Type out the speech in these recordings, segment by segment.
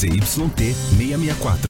ZYT 664.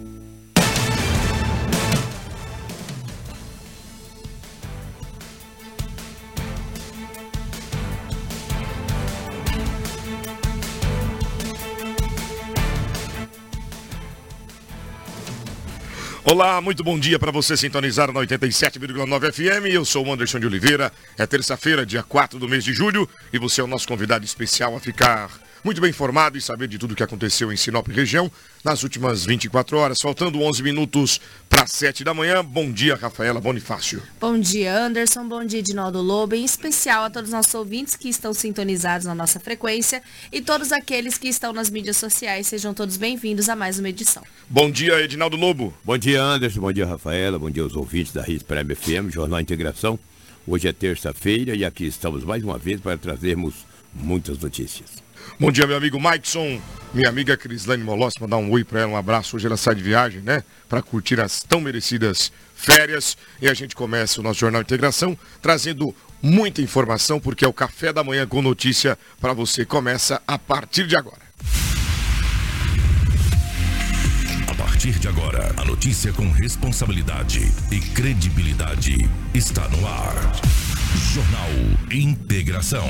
Olá, muito bom dia para você sintonizar na 87,9 FM. Eu sou o Anderson de Oliveira. É terça-feira, dia 4 do mês de julho, e você é o nosso convidado especial a ficar muito bem informado e saber de tudo o que aconteceu em Sinop região nas últimas 24 horas, faltando 11 minutos para 7 da manhã. Bom dia, Rafaela Bonifácio. Bom dia, Anderson. Bom dia, Edinaldo Lobo. Em especial a todos os nossos ouvintes que estão sintonizados na nossa frequência e todos aqueles que estão nas mídias sociais. Sejam todos bem-vindos a mais uma edição. Bom dia, Edinaldo Lobo. Bom dia, Anderson. Bom dia, Rafaela. Bom dia aos ouvintes da Ris Prime FM, Jornal Integração. Hoje é terça-feira e aqui estamos mais uma vez para trazermos muitas notícias. Bom dia, meu amigo Maikson. Minha amiga Crislane Molossi, mandar um oi para ela, um abraço. Hoje ela sai de viagem, né? Para curtir as tão merecidas férias. E a gente começa o nosso Jornal Integração trazendo muita informação, porque é o café da manhã com notícia para você. Começa a partir de agora. A partir de agora, a notícia com responsabilidade e credibilidade está no ar. Jornal Integração.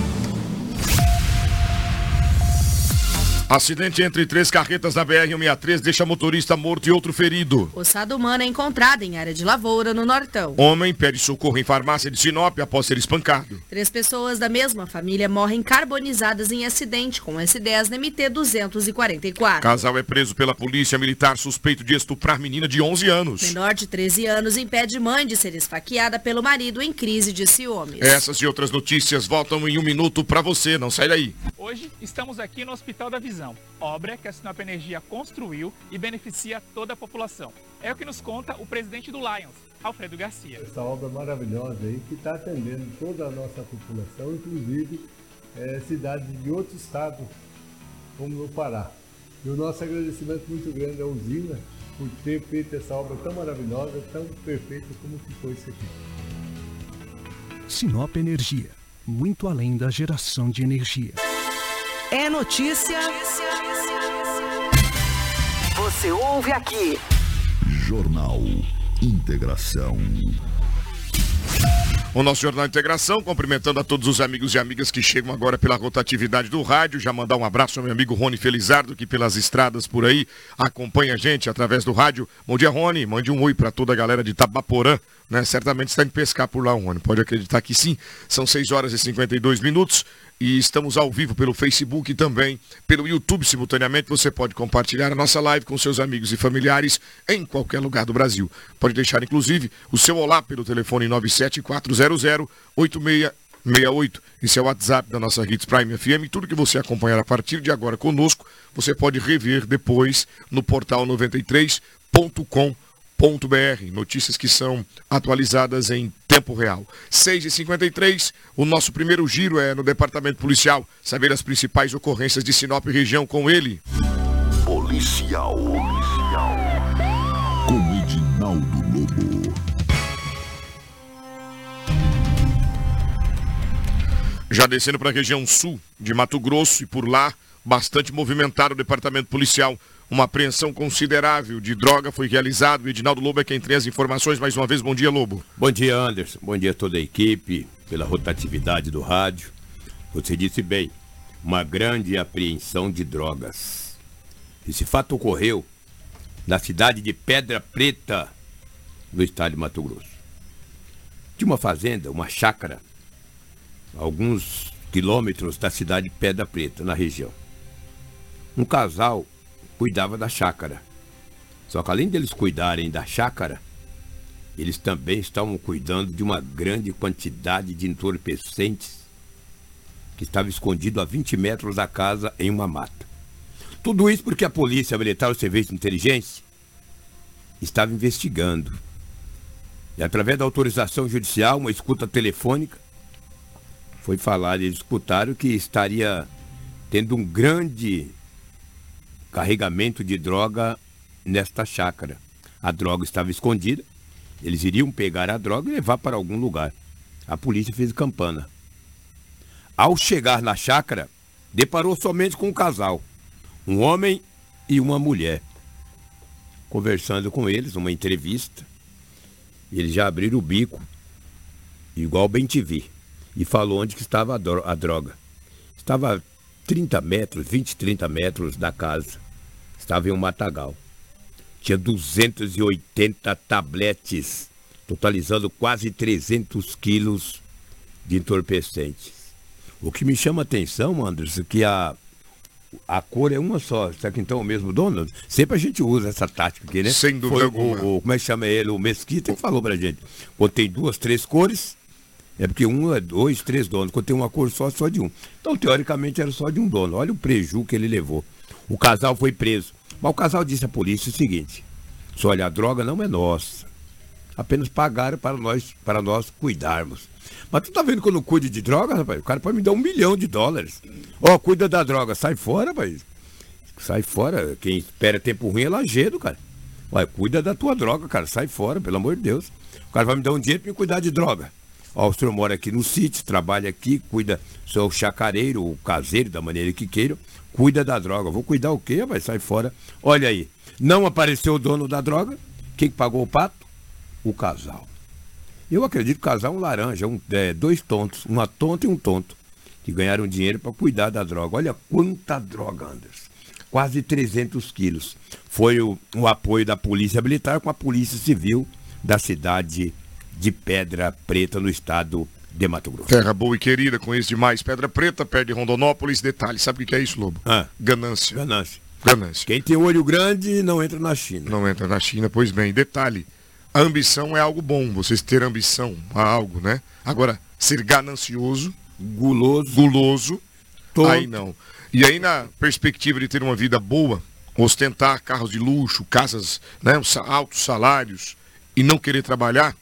Acidente entre três carretas na BR-163 deixa motorista morto e outro ferido. Ossada humana é encontrada em área de lavoura, no Nortão. Homem pede socorro em farmácia de Sinop após ser espancado. Três pessoas da mesma família morrem carbonizadas em acidente com S10 na MT-244. Casal é preso pela polícia militar suspeito de estuprar menina de 11 anos. Menor de 13 anos impede mãe de ser esfaqueada pelo marido em crise de ciúmes. Essas e outras notícias voltam em um minuto para você. Não sai daí. Hoje estamos aqui no Hospital da Visão, obra que a Sinop Energia construiu e beneficia toda a população. É o que nos conta o presidente do Lions, Alfredo Garcia. Essa obra maravilhosa aí que está atendendo toda a nossa população, inclusive eh, cidades de outro estado, como no Pará. E o nosso agradecimento muito grande à usina por ter feito essa obra tão maravilhosa, tão perfeita como que foi isso aqui. Sinop Energia. Muito além da geração de energia. É notícia. Você ouve aqui. Jornal Integração. O nosso Jornal Integração, cumprimentando a todos os amigos e amigas que chegam agora pela rotatividade do rádio. Já mandar um abraço ao meu amigo Rony Felizardo, que pelas estradas por aí acompanha a gente através do rádio. Bom dia, Rony. Mande um oi para toda a galera de Tabaporã. Né? Certamente está indo pescar por lá, Rony. Pode acreditar que sim. São 6 horas e 52 minutos e estamos ao vivo pelo Facebook e também pelo YouTube simultaneamente. Você pode compartilhar a nossa live com seus amigos e familiares em qualquer lugar do Brasil. Pode deixar, inclusive, o seu olá pelo telefone 974008668. Esse é o WhatsApp da nossa Hits Prime FM. Tudo que você acompanhar a partir de agora conosco, você pode rever depois no portal 93.com.br Notícias que são atualizadas em tempo real. 6h53, o nosso primeiro giro é no Departamento Policial. Saber as principais ocorrências de Sinop e região com ele. Policial. Policial. Com Edinaldo Lobo. Já descendo para a região sul de Mato Grosso e por lá, bastante movimentado o departamento policial. Uma apreensão considerável de droga foi realizada. O Edinaldo Lobo é quem tem as informações. Mais uma vez, bom dia, Lobo. Bom dia, Anderson. Bom dia a toda a equipe, pela rotatividade do rádio. Você disse bem, uma grande apreensão de drogas. Esse fato ocorreu na cidade de Pedra Preta, no estado de Mato Grosso. De uma fazenda, uma chácara, alguns quilômetros da cidade de Pedra Preta, na região. Um casal cuidava da chácara. Só que além deles cuidarem da chácara, eles também estavam cuidando de uma grande quantidade de entorpecentes que estava escondido a 20 metros da casa em uma mata. Tudo isso porque a polícia militar, o serviço de inteligência, estava investigando. E através da autorização judicial, uma escuta telefônica, foi falado, eles escutaram que estaria tendo um grande carregamento de droga nesta chácara. A droga estava escondida, eles iriam pegar a droga e levar para algum lugar. A polícia fez campana. Ao chegar na chácara, deparou somente com um casal, um homem e uma mulher. Conversando com eles, uma entrevista, eles já abriram o bico, igual bem te vi, e falou onde que estava a droga. Estava 30 metros, 20, 30 metros da casa. Estava em um matagal. Tinha 280 tabletes, totalizando quase 300 quilos de entorpecentes. O que me chama a atenção, Anderson, é que a, a cor é uma só. Será que então é o mesmo dono? Sempre a gente usa essa tática aqui, né? Sem dúvida Foi alguma. O, o, como é que chama ele? O Mesquita que falou pra gente. Tem duas, três cores, é porque um é dois, três donos. Quando tem uma cor só, só de um. Então, teoricamente, era só de um dono. Olha o preju que ele levou. O casal foi preso. Mas o casal disse à polícia o seguinte: só olha, a droga não é nossa. Apenas pagaram para nós, para nós cuidarmos. Mas tu tá vendo que eu não cuido de droga, rapaz? O cara pode me dar um milhão de dólares. Ó, oh, cuida da droga, sai fora, rapaz. Sai fora. Quem espera tempo ruim é lajedo, cara. Ué, cuida da tua droga, cara. Sai fora, pelo amor de Deus. O cara vai me dar um dinheiro para me cuidar de droga. Ó, o senhor mora aqui no sítio, trabalha aqui, cuida, sou o chacareiro, o caseiro, da maneira que queira, cuida da droga. Vou cuidar o quê? Vai sair fora. Olha aí, não apareceu o dono da droga. Quem pagou o pato? O casal. Eu acredito que o casal é um laranja, um, é, dois tontos, uma tonta e um tonto, que ganharam dinheiro para cuidar da droga. Olha quanta droga, Anderson. Quase 300 quilos. Foi o, o apoio da Polícia Militar com a Polícia Civil da cidade de Pedra Preta, no estado de Mato Grosso. Terra boa e querida, conheço demais. Pedra Preta, perto de Rondonópolis. Detalhe, sabe o que é isso, Lobo? Ah, Ganância. ganância. Ganância. Quem tem olho grande não entra na China. Não entra na China, pois bem. Detalhe, a ambição é algo bom, vocês ter ambição a algo, né? Agora, ser ganancioso, Guloso. guloso, Tonto. aí não. E aí, na perspectiva de ter uma vida boa, ostentar carros de luxo, casas, né, altos salários e não querer trabalhar,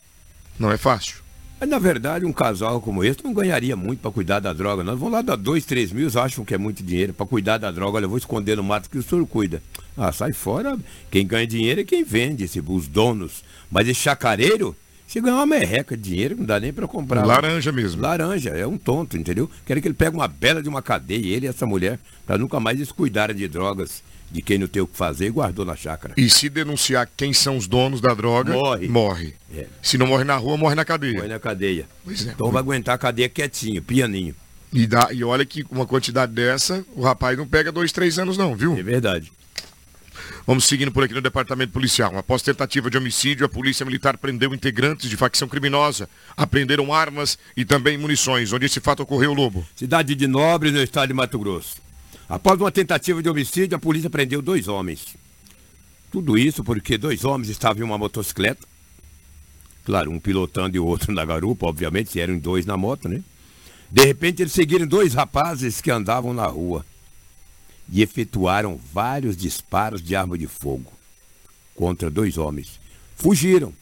não é fácil. Mas, na verdade, um casal como esse não ganharia muito para cuidar da droga. Nós vamos lá dar dois, três mil, acham que é muito dinheiro para cuidar da droga. Olha, eu vou esconder no mato que o senhor cuida. Ah, sai fora. Quem ganha dinheiro é quem vende, esse, os donos. Mas esse chacareiro, se ganhar uma merreca de dinheiro, não dá nem para comprar. Laranja mesmo. Laranja, é um tonto, entendeu? Quero que ele pegue uma bela de uma cadeia, ele e essa mulher, para nunca mais eles cuidarem de drogas de quem não tem o que fazer e guardou na chácara. E se denunciar quem são os donos da droga, Morre. morre. É. Se não morre na rua, morre na cadeia. Põe na cadeia. Pois é. Então vai aguentar a cadeia quietinho, pianinho. E, dá, e olha que uma quantidade dessa, o rapaz não pega dois, três anos não, viu? É verdade. Vamos seguindo por aqui no departamento policial. Após tentativa de homicídio, a polícia militar prendeu integrantes de facção criminosa. Apreenderam armas e também munições. Onde esse fato ocorreu, Lobo? Cidade de Nobre, no estado de Mato Grosso. Após uma tentativa de homicídio, a polícia prendeu dois homens. Tudo isso porque dois homens estavam em uma motocicleta. Claro, um pilotando e o outro na garupa, obviamente, eram dois na moto, né? De repente, eles seguiram dois rapazes que andavam na rua e efetuaram vários disparos de arma de fogo contra dois homens. fugiram.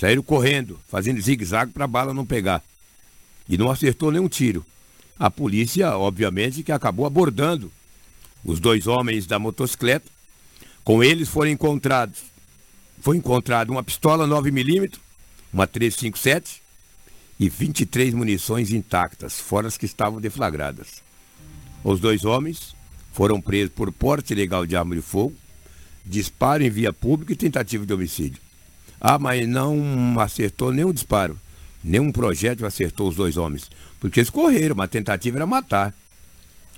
Saíram correndo, fazendo zigue-zague para a bala não pegar. E não acertou nenhum tiro. A polícia, obviamente, que acabou abordando os dois homens da motocicleta. Com eles foram encontrados. Foi encontrado uma pistola 9mm, uma 357 e 23 munições intactas, fora as que estavam deflagradas. Os dois homens foram presos por porte ilegal de arma de fogo, disparo em via pública e tentativa de homicídio. Ah, mas não acertou nenhum disparo, nenhum projétil acertou os dois homens, porque eles correram, mas a tentativa era matar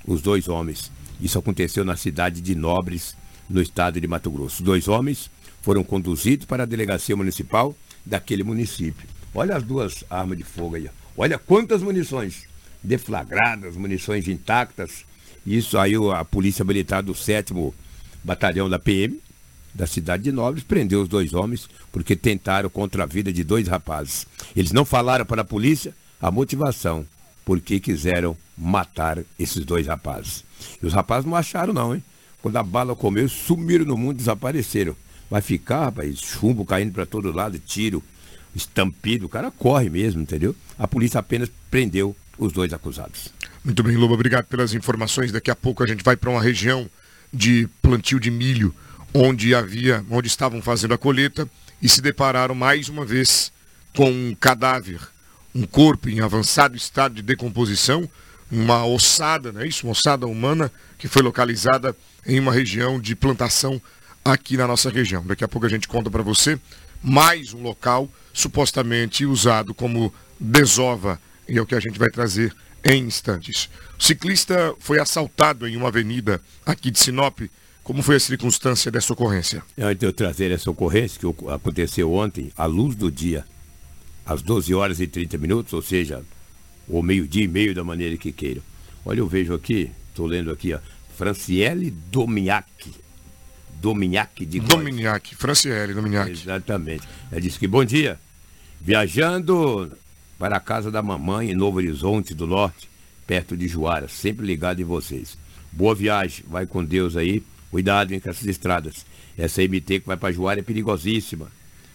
os dois homens. Isso aconteceu na cidade de Nobres, no estado de Mato Grosso. Os dois homens foram conduzidos para a delegacia municipal daquele município. Olha as duas armas de fogo aí. Olha quantas munições deflagradas, munições intactas. Isso aí a Polícia Militar do 7 Batalhão da PM, da cidade de Nobres, prendeu os dois homens porque tentaram contra a vida de dois rapazes. Eles não falaram para a polícia a motivação por que quiseram matar esses dois rapazes. E os rapazes não acharam não, hein? Quando a bala comeu, sumiram no mundo, desapareceram. Vai ficar, rapaz, chumbo caindo para todo lado, tiro, estampido, o cara corre mesmo, entendeu? A polícia apenas prendeu os dois acusados. Muito bem, Lobo, obrigado pelas informações. Daqui a pouco a gente vai para uma região de plantio de milho, onde havia, onde estavam fazendo a colheita e se depararam mais uma vez com um cadáver, um corpo em avançado estado de decomposição, uma ossada, não é isso? Uma ossada humana que foi localizada em uma região de plantação aqui na nossa região. Daqui a pouco a gente conta para você mais um local supostamente usado como desova e é o que a gente vai trazer em instantes. O ciclista foi assaltado em uma avenida aqui de Sinop. Como foi a circunstância dessa ocorrência? Antes de eu trazer essa ocorrência, que aconteceu ontem, à luz do dia, às 12 horas e 30 minutos, ou seja, ou meio-dia e meio da maneira que queiram. Olha, eu vejo aqui, estou lendo aqui, ó, Franciele Domiac. Dominhac de Dominiac, Franciele Dominiac. Exatamente. Ela disse que, bom dia, viajando para a casa da mamãe em Novo Horizonte do Norte, perto de Juara, sempre ligado em vocês. Boa viagem, vai com Deus aí, cuidado hein, com essas estradas. Essa MT que vai para Juara é perigosíssima.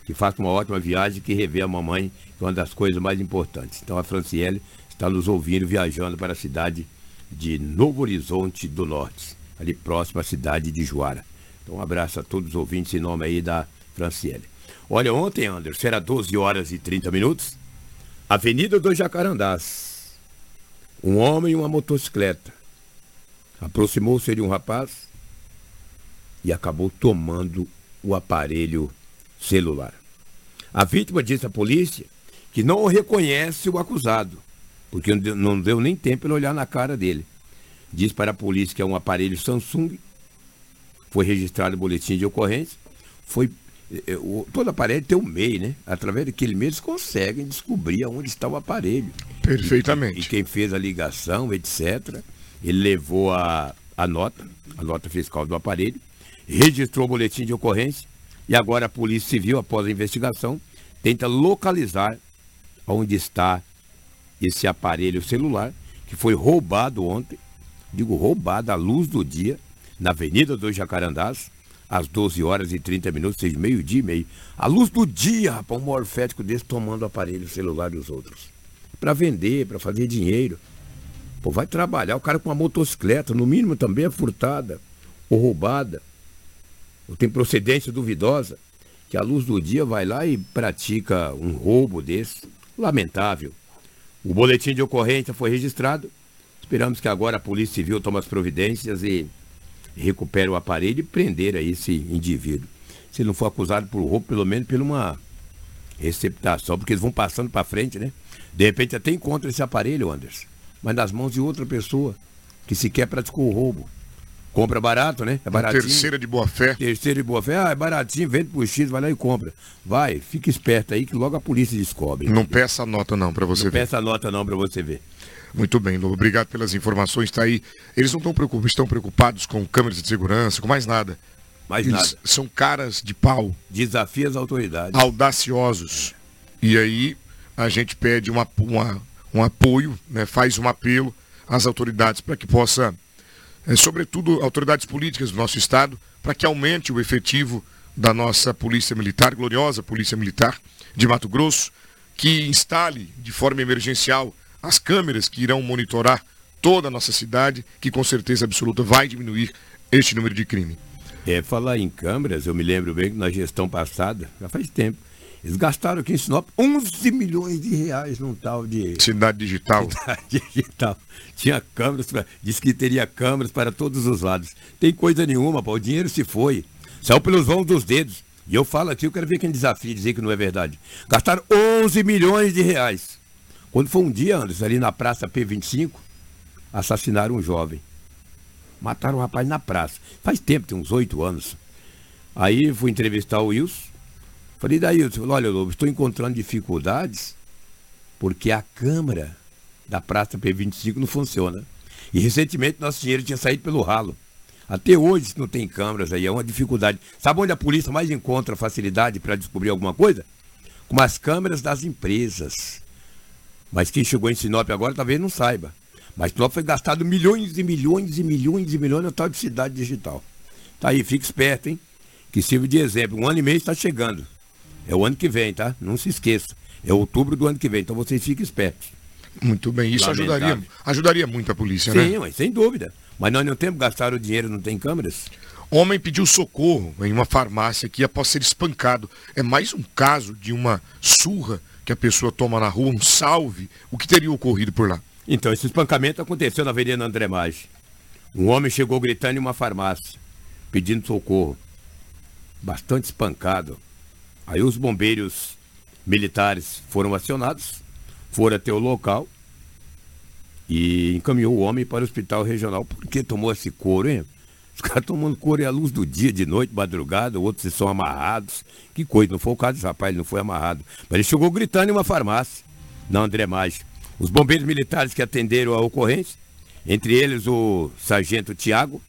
Que faça uma ótima viagem, que revê a mamãe, que é uma das coisas mais importantes. Então a Franciele está nos ouvindo, viajando para a cidade de Novo Horizonte do Norte, ali próximo à cidade de Juara. Então um abraço a todos os ouvintes em nome aí da Franciele. Olha, ontem, Anderson, era 12 horas e 30 minutos. Avenida dos Jacarandás. Um homem e uma motocicleta. Aproximou-se de um rapaz e acabou tomando o aparelho celular. A vítima disse à polícia que não reconhece o acusado, porque não deu nem tempo para olhar na cara dele. Diz para a polícia que é um aparelho Samsung, foi registrado o boletim de ocorrência, foi é, toda parede tem um MEI, né? Através daquele MEI eles conseguem descobrir onde está o aparelho. Perfeitamente. E, e, quem fez a ligação, etc., ele levou a, a nota, a nota fiscal do aparelho, registrou o boletim de ocorrência e agora a Polícia Civil, após a investigação, tenta localizar onde está esse aparelho celular que foi roubado ontem, digo roubado à luz do dia, na Avenida dos Jacarandás, às 12 horas e 30 minutos, seja meio-dia e meio. À luz do dia, rapaz, um morfético desse tomando o aparelho celular dos outros. Para vender, para fazer dinheiro. Pô, vai trabalhar, o cara com uma motocicleta, no mínimo também é furtada ou roubada. Tem procedência duvidosa, que à luz do dia vai lá e pratica um roubo desse. Lamentável. O boletim de ocorrência foi registrado. Esperamos que agora a Polícia Civil tome as providências e recupere o aparelho e prender a esse indivíduo. Se ele não for acusado por roubo, pelo menos por uma receptação, porque eles vão passando para frente, né? De repente até encontra esse aparelho, Anderson, mas nas mãos de outra pessoa que sequer praticou o roubo. Compra barato, né? É baratinho. Terceira de boa fé. Terceira de boa fé. Ah, é baratinho, vende por X, vai lá e compra. Vai, fica esperto aí que logo a polícia descobre. Não peça nota não para você não ver. Não peça nota não para você ver. Muito bem, Lobo. Obrigado pelas informações. Está aí. Eles não estão preocupados, estão preocupados com câmeras de segurança, com mais nada. Mais Eles nada. São caras de pau. Desafia as autoridades. Audaciosos. E aí a gente pede uma, uma, um apoio, né, faz um apelo às autoridades para que possa, sobretudo autoridades políticas do nosso estado, para que aumente o efetivo da nossa Polícia Militar, gloriosa Polícia Militar de Mato Grosso, que instale de forma emergencial as câmeras que irão monitorar toda a nossa cidade, que com certeza absoluta vai diminuir este número de crime. É, falar em câmeras, eu me lembro bem que na gestão passada, já faz tempo, eles gastaram aqui em Sinop 11 milhões de reais num tal de. Cidade digital. Cidade digital. Tinha câmeras, pra... disse que teria câmeras para todos os lados. Tem coisa nenhuma, pô, o dinheiro se foi. Saiu pelos vãos dos dedos. E eu falo aqui, eu quero ver quem desafia dizer que não é verdade. Gastaram 11 milhões de reais. Quando foi um dia, Anderson, ali na Praça P25, assassinaram um jovem. Mataram um rapaz na praça. Faz tempo, tem uns oito anos. Aí fui entrevistar o Wilson. Falei, daí, Wilson, olha, Lobo, estou encontrando dificuldades porque a câmara da Praça P25 não funciona. E recentemente nosso dinheiro tinha saído pelo ralo. Até hoje não tem câmeras aí, é uma dificuldade. Sabe onde a polícia mais encontra facilidade para descobrir alguma coisa? Com as câmeras das empresas. Mas quem chegou em Sinop agora talvez não saiba. Mas Sinop foi gastado milhões e milhões e milhões e milhões na tal de cidade digital. Tá aí, fica esperto, hein? Que sirva de exemplo. Um ano e meio está chegando. É o ano que vem, tá? Não se esqueça. É outubro do ano que vem. Então vocês fiquem espertos. Muito bem. Isso ajudaria, ajudaria muito a polícia, Sim, né? mas sem dúvida. Mas nós não temos gastaram o dinheiro, não tem câmeras. Homem pediu socorro em uma farmácia aqui após ser espancado. É mais um caso de uma surra que a pessoa toma na rua, um salve. O que teria ocorrido por lá? Então, esse espancamento aconteceu na Avenida André Maggi. Um homem chegou gritando em uma farmácia, pedindo socorro. Bastante espancado. Aí os bombeiros militares foram acionados, foram até o local e encaminhou o homem para o hospital regional. Por que tomou esse couro, hein? Os caras tomando couro é à luz do dia, de noite, madrugada, outros são amarrados. Que coisa, não foi o caso desse rapaz, ele não foi amarrado. Mas ele chegou gritando em uma farmácia, na André Maggi. Os bombeiros militares que atenderam a ocorrência, entre eles o sargento Tiago,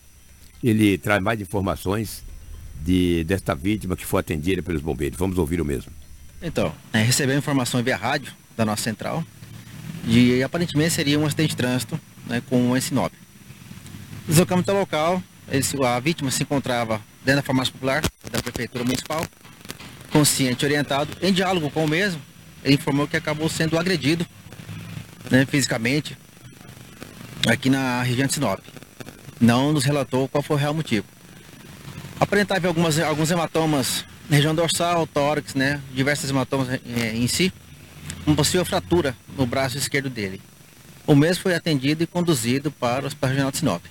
ele traz mais informações de, desta vítima que foi atendida pelos bombeiros. Vamos ouvir o mesmo. Então, é, recebeu informação via rádio da nossa central de aparentemente seria um acidente de trânsito né, com um Sinop. Deslocamos até o local, a vítima se encontrava dentro da farmácia popular da Prefeitura Municipal, consciente e orientado, em diálogo com o mesmo, ele informou que acabou sendo agredido né, fisicamente aqui na região de Sinop. Não nos relatou qual foi o real motivo. Aparentava algumas, alguns hematomas na região dorsal, tórax, né, diversos hematomas eh, em si, uma possível fratura no braço esquerdo dele. O mesmo foi atendido e conduzido para o Hospital Regional de Sinop.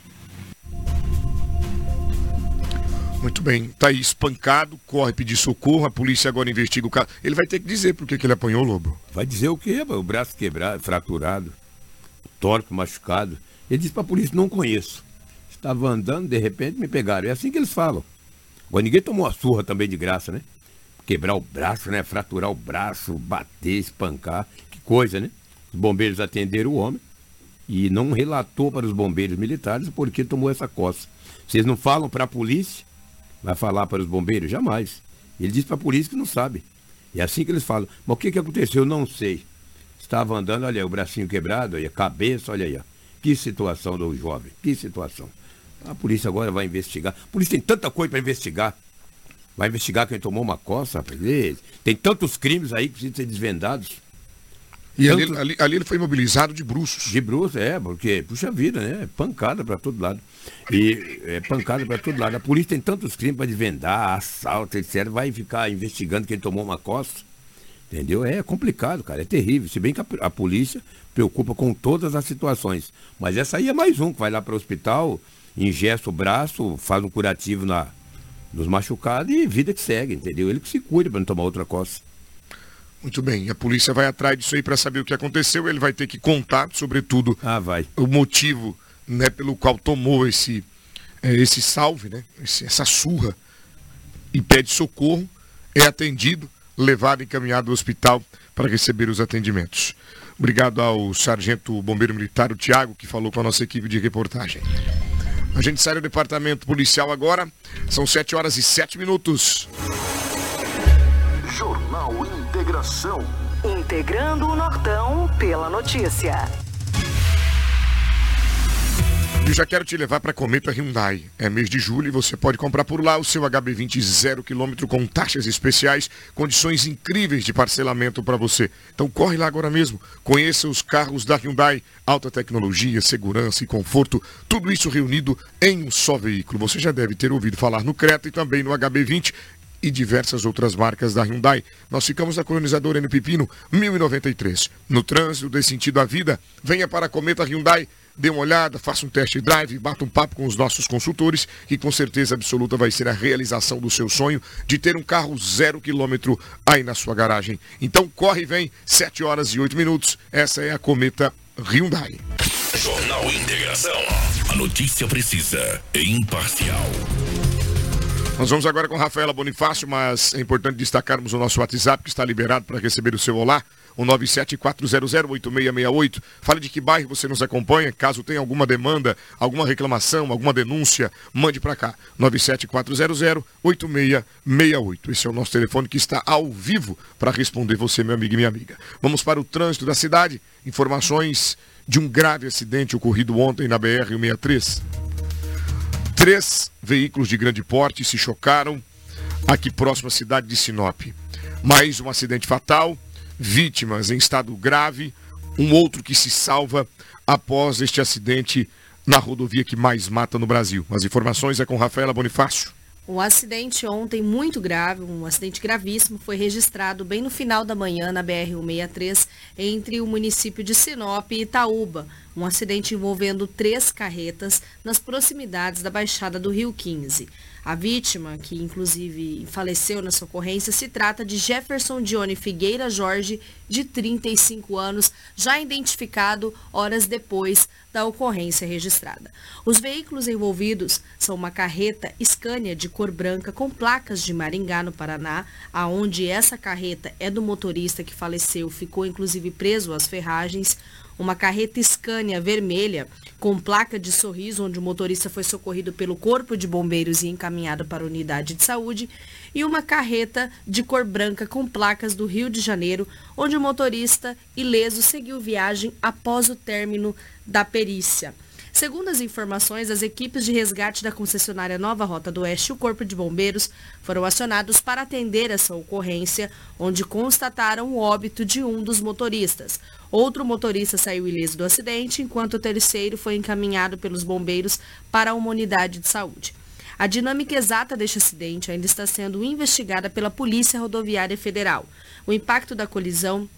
Muito bem. Tá aí espancado, corre pedir socorro, a polícia agora investiga o caso. Ele vai ter que dizer por que, que ele apanhou o lobo. Vai dizer o quê? O braço quebrado, fraturado, tórax machucado. Ele disse para a polícia, não conheço. Estava andando, de repente me pegaram. É assim que eles falam. Agora ninguém tomou a surra também de graça, né? Quebrar o braço, né? Fraturar o braço, bater, espancar. Que coisa, né? Os bombeiros atenderam o homem e não relatou para os bombeiros militares porque tomou essa coça. Vocês não falam para a polícia, vai falar para os bombeiros? Jamais. Ele diz para a polícia que não sabe. É assim que eles falam. Mas o que, que aconteceu? Eu não sei. Estava andando, olha aí, o bracinho quebrado, olha, a cabeça, olha aí. Ó. Que situação do jovem, que situação. A polícia agora vai investigar. A polícia tem tanta coisa para investigar. Vai investigar quem tomou uma coça, rapaz. Tem tantos crimes aí que precisam ser desvendados. E Tanto... ali, ali, ali, ele foi imobilizado de bruços. De bruços, é, porque, puxa vida, né? Pancada para todo lado. E é pancada para todo lado. A polícia tem tantos crimes para desvendar, assalto, etc. Vai ficar investigando quem tomou uma costa. Entendeu? É complicado, cara. É terrível. Se bem que a, a polícia preocupa com todas as situações. Mas essa aí é mais um que vai lá para o hospital, ingesta o braço, faz um curativo na, nos machucados e vida que segue, entendeu? Ele que se cuida para não tomar outra costa. Muito bem, a polícia vai atrás disso aí para saber o que aconteceu. Ele vai ter que contar, sobretudo, ah, vai. o motivo né, pelo qual tomou esse, é, esse salve, né, essa surra, e pede socorro, é atendido, levado, encaminhado ao hospital para receber os atendimentos. Obrigado ao sargento bombeiro militar, o Tiago, que falou com a nossa equipe de reportagem. A gente sai do departamento policial agora, são 7 horas e 7 minutos. Jornal Integração. Integrando o Nortão pela notícia. Eu já quero te levar para Cometa Hyundai. É mês de julho e você pode comprar por lá o seu HB20 zero quilômetro com taxas especiais, condições incríveis de parcelamento para você. Então corre lá agora mesmo. Conheça os carros da Hyundai, alta tecnologia, segurança e conforto, tudo isso reunido em um só veículo. Você já deve ter ouvido falar no Creta e também no HB20 e diversas outras marcas da Hyundai. Nós ficamos na colonizadora N Pepino, 1093. No trânsito desse sentido à vida, venha para a Cometa Hyundai dê uma olhada, faça um test drive, bata um papo com os nossos consultores, que com certeza absoluta vai ser a realização do seu sonho de ter um carro zero quilômetro aí na sua garagem. Então corre e vem, 7 horas e 8 minutos. Essa é a Cometa Hyundai. Jornal Integração. A notícia precisa e imparcial. Nós vamos agora com Rafaela Bonifácio, mas é importante destacarmos o nosso WhatsApp que está liberado para receber o seu olá o 974008668. Fale de que bairro você nos acompanha. Caso tenha alguma demanda, alguma reclamação, alguma denúncia, mande para cá. 974008668. Esse é o nosso telefone que está ao vivo para responder você, meu amigo e minha amiga. Vamos para o trânsito da cidade. Informações de um grave acidente ocorrido ontem na BR-163. Três veículos de grande porte se chocaram aqui próximo à cidade de Sinop. Mais um acidente fatal vítimas em estado grave, um outro que se salva após este acidente na rodovia que mais mata no Brasil. As informações é com Rafaela Bonifácio. Um acidente ontem muito grave, um acidente gravíssimo, foi registrado bem no final da manhã na BR-163, entre o município de Sinop e Itaúba. Um acidente envolvendo três carretas nas proximidades da Baixada do Rio 15. A vítima, que inclusive faleceu nessa ocorrência, se trata de Jefferson Dione Figueira Jorge, de 35 anos, já identificado horas depois da ocorrência registrada. Os veículos envolvidos são uma carreta Scania de cor branca com placas de Maringá, no Paraná, aonde essa carreta é do motorista que faleceu, ficou inclusive preso às ferragens, uma carreta Scania vermelha com placa de sorriso, onde o motorista foi socorrido pelo Corpo de Bombeiros e encaminhado para a unidade de saúde, e uma carreta de cor branca com placas do Rio de Janeiro, onde o motorista ileso seguiu viagem após o término da perícia. Segundo as informações, as equipes de resgate da concessionária Nova Rota do Oeste e o Corpo de Bombeiros foram acionados para atender essa ocorrência, onde constataram o óbito de um dos motoristas. Outro motorista saiu ileso do acidente, enquanto o terceiro foi encaminhado pelos bombeiros para uma unidade de saúde. A dinâmica exata deste acidente ainda está sendo investigada pela Polícia Rodoviária Federal. O impacto da colisão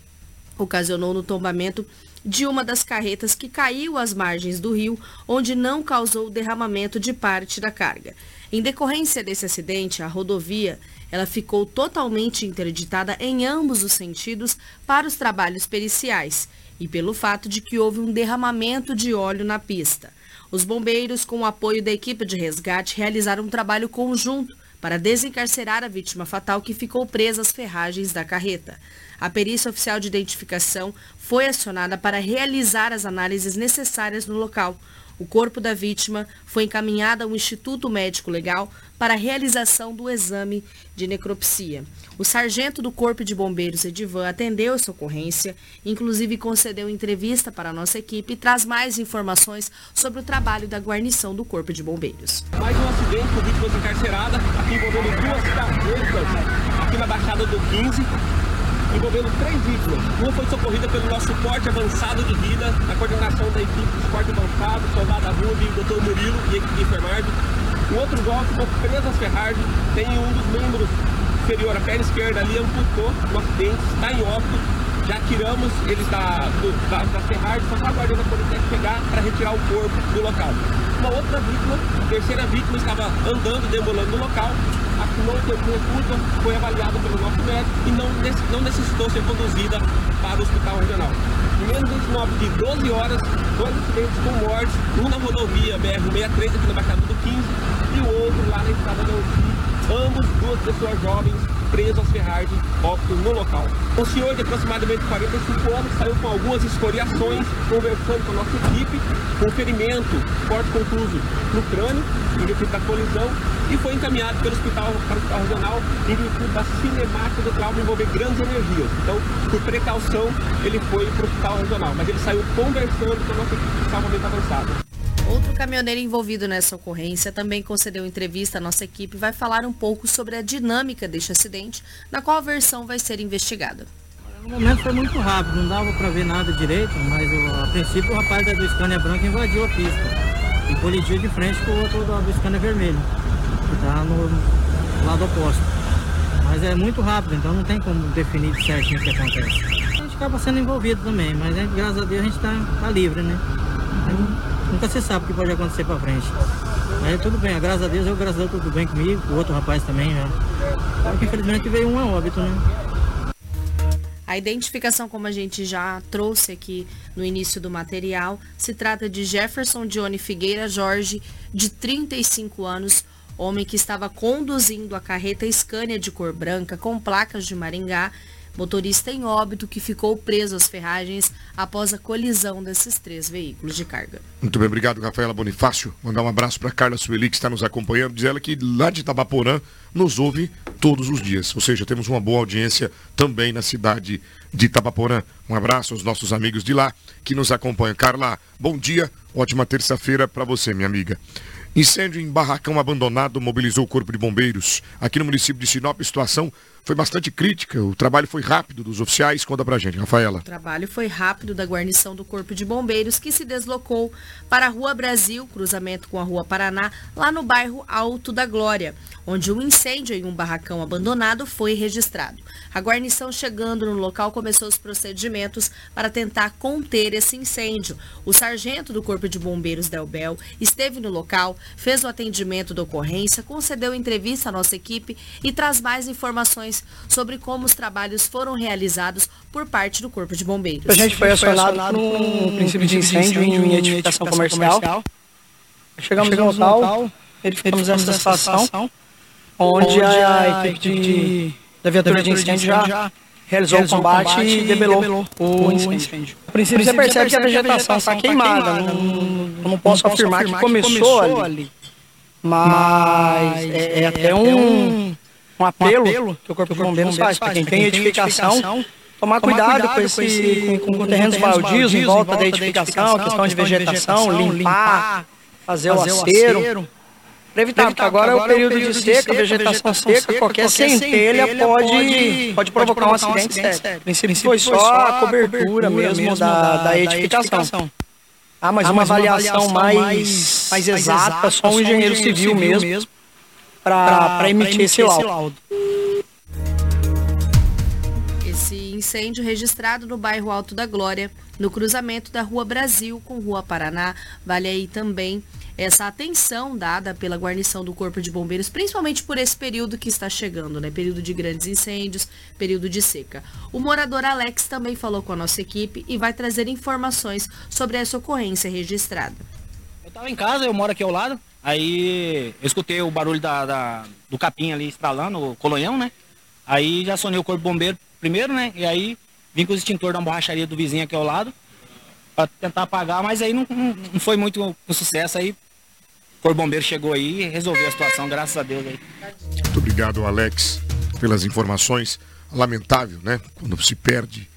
ocasionou no tombamento de uma das carretas que caiu às margens do rio, onde não causou derramamento de parte da carga. Em decorrência desse acidente, a rodovia ela ficou totalmente interditada em ambos os sentidos para os trabalhos periciais e pelo fato de que houve um derramamento de óleo na pista. Os bombeiros, com o apoio da equipe de resgate, realizaram um trabalho conjunto para desencarcerar a vítima fatal que ficou presa às ferragens da carreta. A perícia oficial de identificação foi acionada para realizar as análises necessárias no local. O corpo da vítima foi encaminhado ao Instituto Médico Legal para a realização do exame de necropsia. O sargento do Corpo de Bombeiros, Edivan, atendeu essa ocorrência, inclusive concedeu entrevista para a nossa equipe e traz mais informações sobre o trabalho da guarnição do Corpo de Bombeiros. Mais um acidente com vítimas encarceradas, envolvendo duas carretas, aqui na Baixada do 15, envolvendo três vítimas. Uma foi socorrida pelo nosso suporte avançado de vida, a coordenação da equipe de suporte avançado, soldado Rubi, doutor Murilo e equipe de enfermagem. O outro jovem ficou preso às tem um dos membros inferior, a perna esquerda ali, amputou no acidente, está em óbito. Já tiramos eles da, do, da, da ferragem, só está aguardando a polícia chegar para retirar o corpo do local. Uma outra vítima, a terceira vítima, estava andando, demolando no local, assinou o seu consulta, foi avaliada pelo nosso médico e não, não necessitou ser conduzida para o hospital regional. Em menos de 9 de 12 horas, dois acidentes com mortes, um na rodovia BR-63 aqui na Baixada do 15 e o outro lá na estrada da UCI, ambos duas pessoas jovens preso às ferragens, óbito no local. Um senhor de aproximadamente 45 anos saiu com algumas escoriações, conversando com a nossa equipe, com ferimento forte contuso no crânio, em virtude da colisão, e foi encaminhado pelo hospital, para o hospital regional em virtude da cinemática do trauma envolver grandes energias. Então, por precaução, ele foi para o hospital regional, mas ele saiu conversando com a nossa equipe de salvamento avançado. Outro caminhoneiro envolvido nessa ocorrência também concedeu entrevista à nossa equipe e vai falar um pouco sobre a dinâmica deste acidente, na qual a versão vai ser investigada. No momento foi muito rápido, não dava para ver nada direito, mas a princípio o rapaz da do Scania branca invadiu a pista e colidiu de frente com o outro do Scania vermelho, que está no lado oposto. Mas é muito rápido, então não tem como definir certinho o que acontece. A gente acaba sendo envolvido também, mas né, graças a Deus a gente está tá livre, né? Nunca se sabe o que pode acontecer para frente. Mas tudo bem, graças a Deus, eu graças a Deus tudo bem comigo, com o outro rapaz também, né? Só que infelizmente veio um a óbito, né? A identificação, como a gente já trouxe aqui no início do material, se trata de Jefferson Johnny Figueira Jorge, de 35 anos, homem que estava conduzindo a carreta Scania de cor branca com placas de Maringá, motorista em óbito que ficou preso às ferragens após a colisão desses três veículos de carga. Muito bem, obrigado, Rafaela Bonifácio. Mandar um abraço para Carla Sueli, que está nos acompanhando. Diz ela que lá de Tabaporã nos ouve todos os dias. Ou seja, temos uma boa audiência também na cidade de Tabaporã. Um abraço aos nossos amigos de lá que nos acompanham. Carla, bom dia, ótima terça-feira para você, minha amiga. Incêndio em barracão abandonado mobilizou o Corpo de Bombeiros. Aqui no município de Sinop, situação foi bastante crítica. O trabalho foi rápido dos oficiais. Conta pra gente, Rafaela. O trabalho foi rápido da guarnição do Corpo de Bombeiros, que se deslocou para a Rua Brasil, cruzamento com a Rua Paraná, lá no bairro Alto da Glória, onde um incêndio em um barracão abandonado foi registrado. A guarnição chegando no local começou os procedimentos para tentar conter esse incêndio. O sargento do Corpo de Bombeiros Delbel esteve no local, fez o atendimento da ocorrência, concedeu entrevista à nossa equipe e traz mais informações sobre como os trabalhos foram realizados por parte do Corpo de Bombeiros. A gente foi acionado por um princípio de incêndio em edificação comercial. Chegamos no local, verificamos essa situação, onde a equipe de da viatura de incêndio já realizou o combate e debelou o incêndio. A princípio você percebe que a vegetação está queimada, não, eu não posso afirmar que começou ali, mas é, é até um, um apelo que o Corpo de Bombeiros faz para quem tem edificação tomar cuidado com, esse, com, com terrenos baldios em volta da edificação, questão de vegetação, limpar, fazer o acero. Para evitar, porque agora, agora é o período, período de seca, vegetação, vegetação seca, seca, qualquer centelha pode, pode provocar um acidente. No princípio foi só a cobertura mesmo da, da edificação. Ah, mas ah, uma avaliação mais, mais exata, só um engenheiro civil mesmo para emitir esse laudo. Esse incêndio registrado no bairro Alto da Glória, no cruzamento da Rua Brasil com Rua Paraná, vale aí também essa atenção dada pela guarnição do Corpo de Bombeiros, principalmente por esse período que está chegando, né? Período de grandes incêndios, período de seca. O morador Alex também falou com a nossa equipe e vai trazer informações sobre essa ocorrência registrada. Eu estava em casa, eu moro aqui ao lado, aí eu escutei o barulho da, da, do capim ali estralando, o colonhão, né? Aí já sonei o Corpo Bombeiro primeiro, né? E aí vim com o extintor da borracharia do vizinho aqui ao lado para tentar apagar, mas aí não, não, não foi muito com sucesso aí Corpo Bombeiro chegou aí e resolveu a situação, graças a Deus aí. Muito obrigado, Alex, pelas informações. Lamentável, né? Quando se perde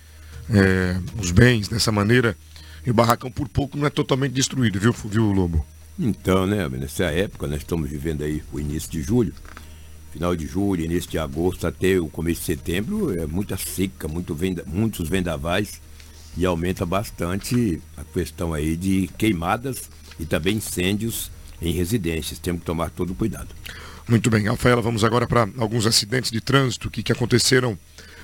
é, os bens dessa maneira. E o barracão por pouco não é totalmente destruído, viu, viu Lobo? Então, né, nessa época, nós estamos vivendo aí o início de julho, final de julho, início de agosto até o começo de setembro, é muita seca, muito venda, muitos vendavais e aumenta bastante a questão aí de queimadas e também incêndios em residências. Temos que tomar todo o cuidado. Muito bem, Rafaela, vamos agora para alguns acidentes de trânsito que, que aconteceram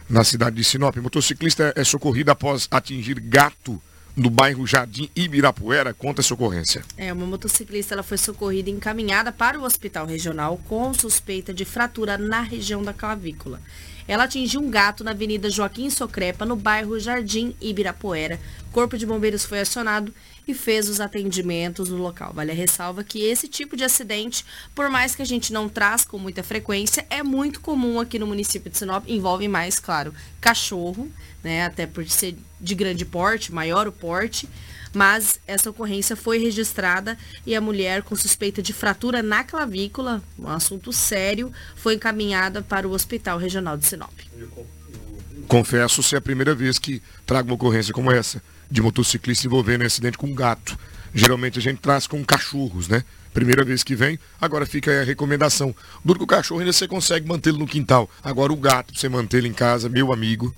na cidade de Sinop. Motociclista é socorrido após atingir gato no bairro Jardim Ibirapuera. Conta essa ocorrência. É, uma motociclista ela foi socorrida e encaminhada para o hospital regional com suspeita de fratura na região da clavícula. Ela atingiu um gato na Avenida Joaquim Socrepa, no bairro Jardim Ibirapuera. Corpo de Bombeiros foi acionado e fez os atendimentos no local. Vale a ressalva que esse tipo de acidente, por mais que a gente não traz com muita frequência, é muito comum aqui no município de Sinop, envolve mais, claro, cachorro, né, até por ser de grande porte, maior o porte, mas essa ocorrência foi registrada e a mulher com suspeita de fratura na clavícula, um assunto sério, foi encaminhada para o Hospital Regional de Sinop. Confesso ser a primeira vez que trago uma ocorrência como essa de motociclista envolvendo um acidente com um gato. Geralmente a gente traz com cachorros, né? Primeira vez que vem, agora fica aí a recomendação. Duro que o cachorro ainda você consegue mantê-lo no quintal. Agora o gato, pra você mantê-lo em casa, meu amigo.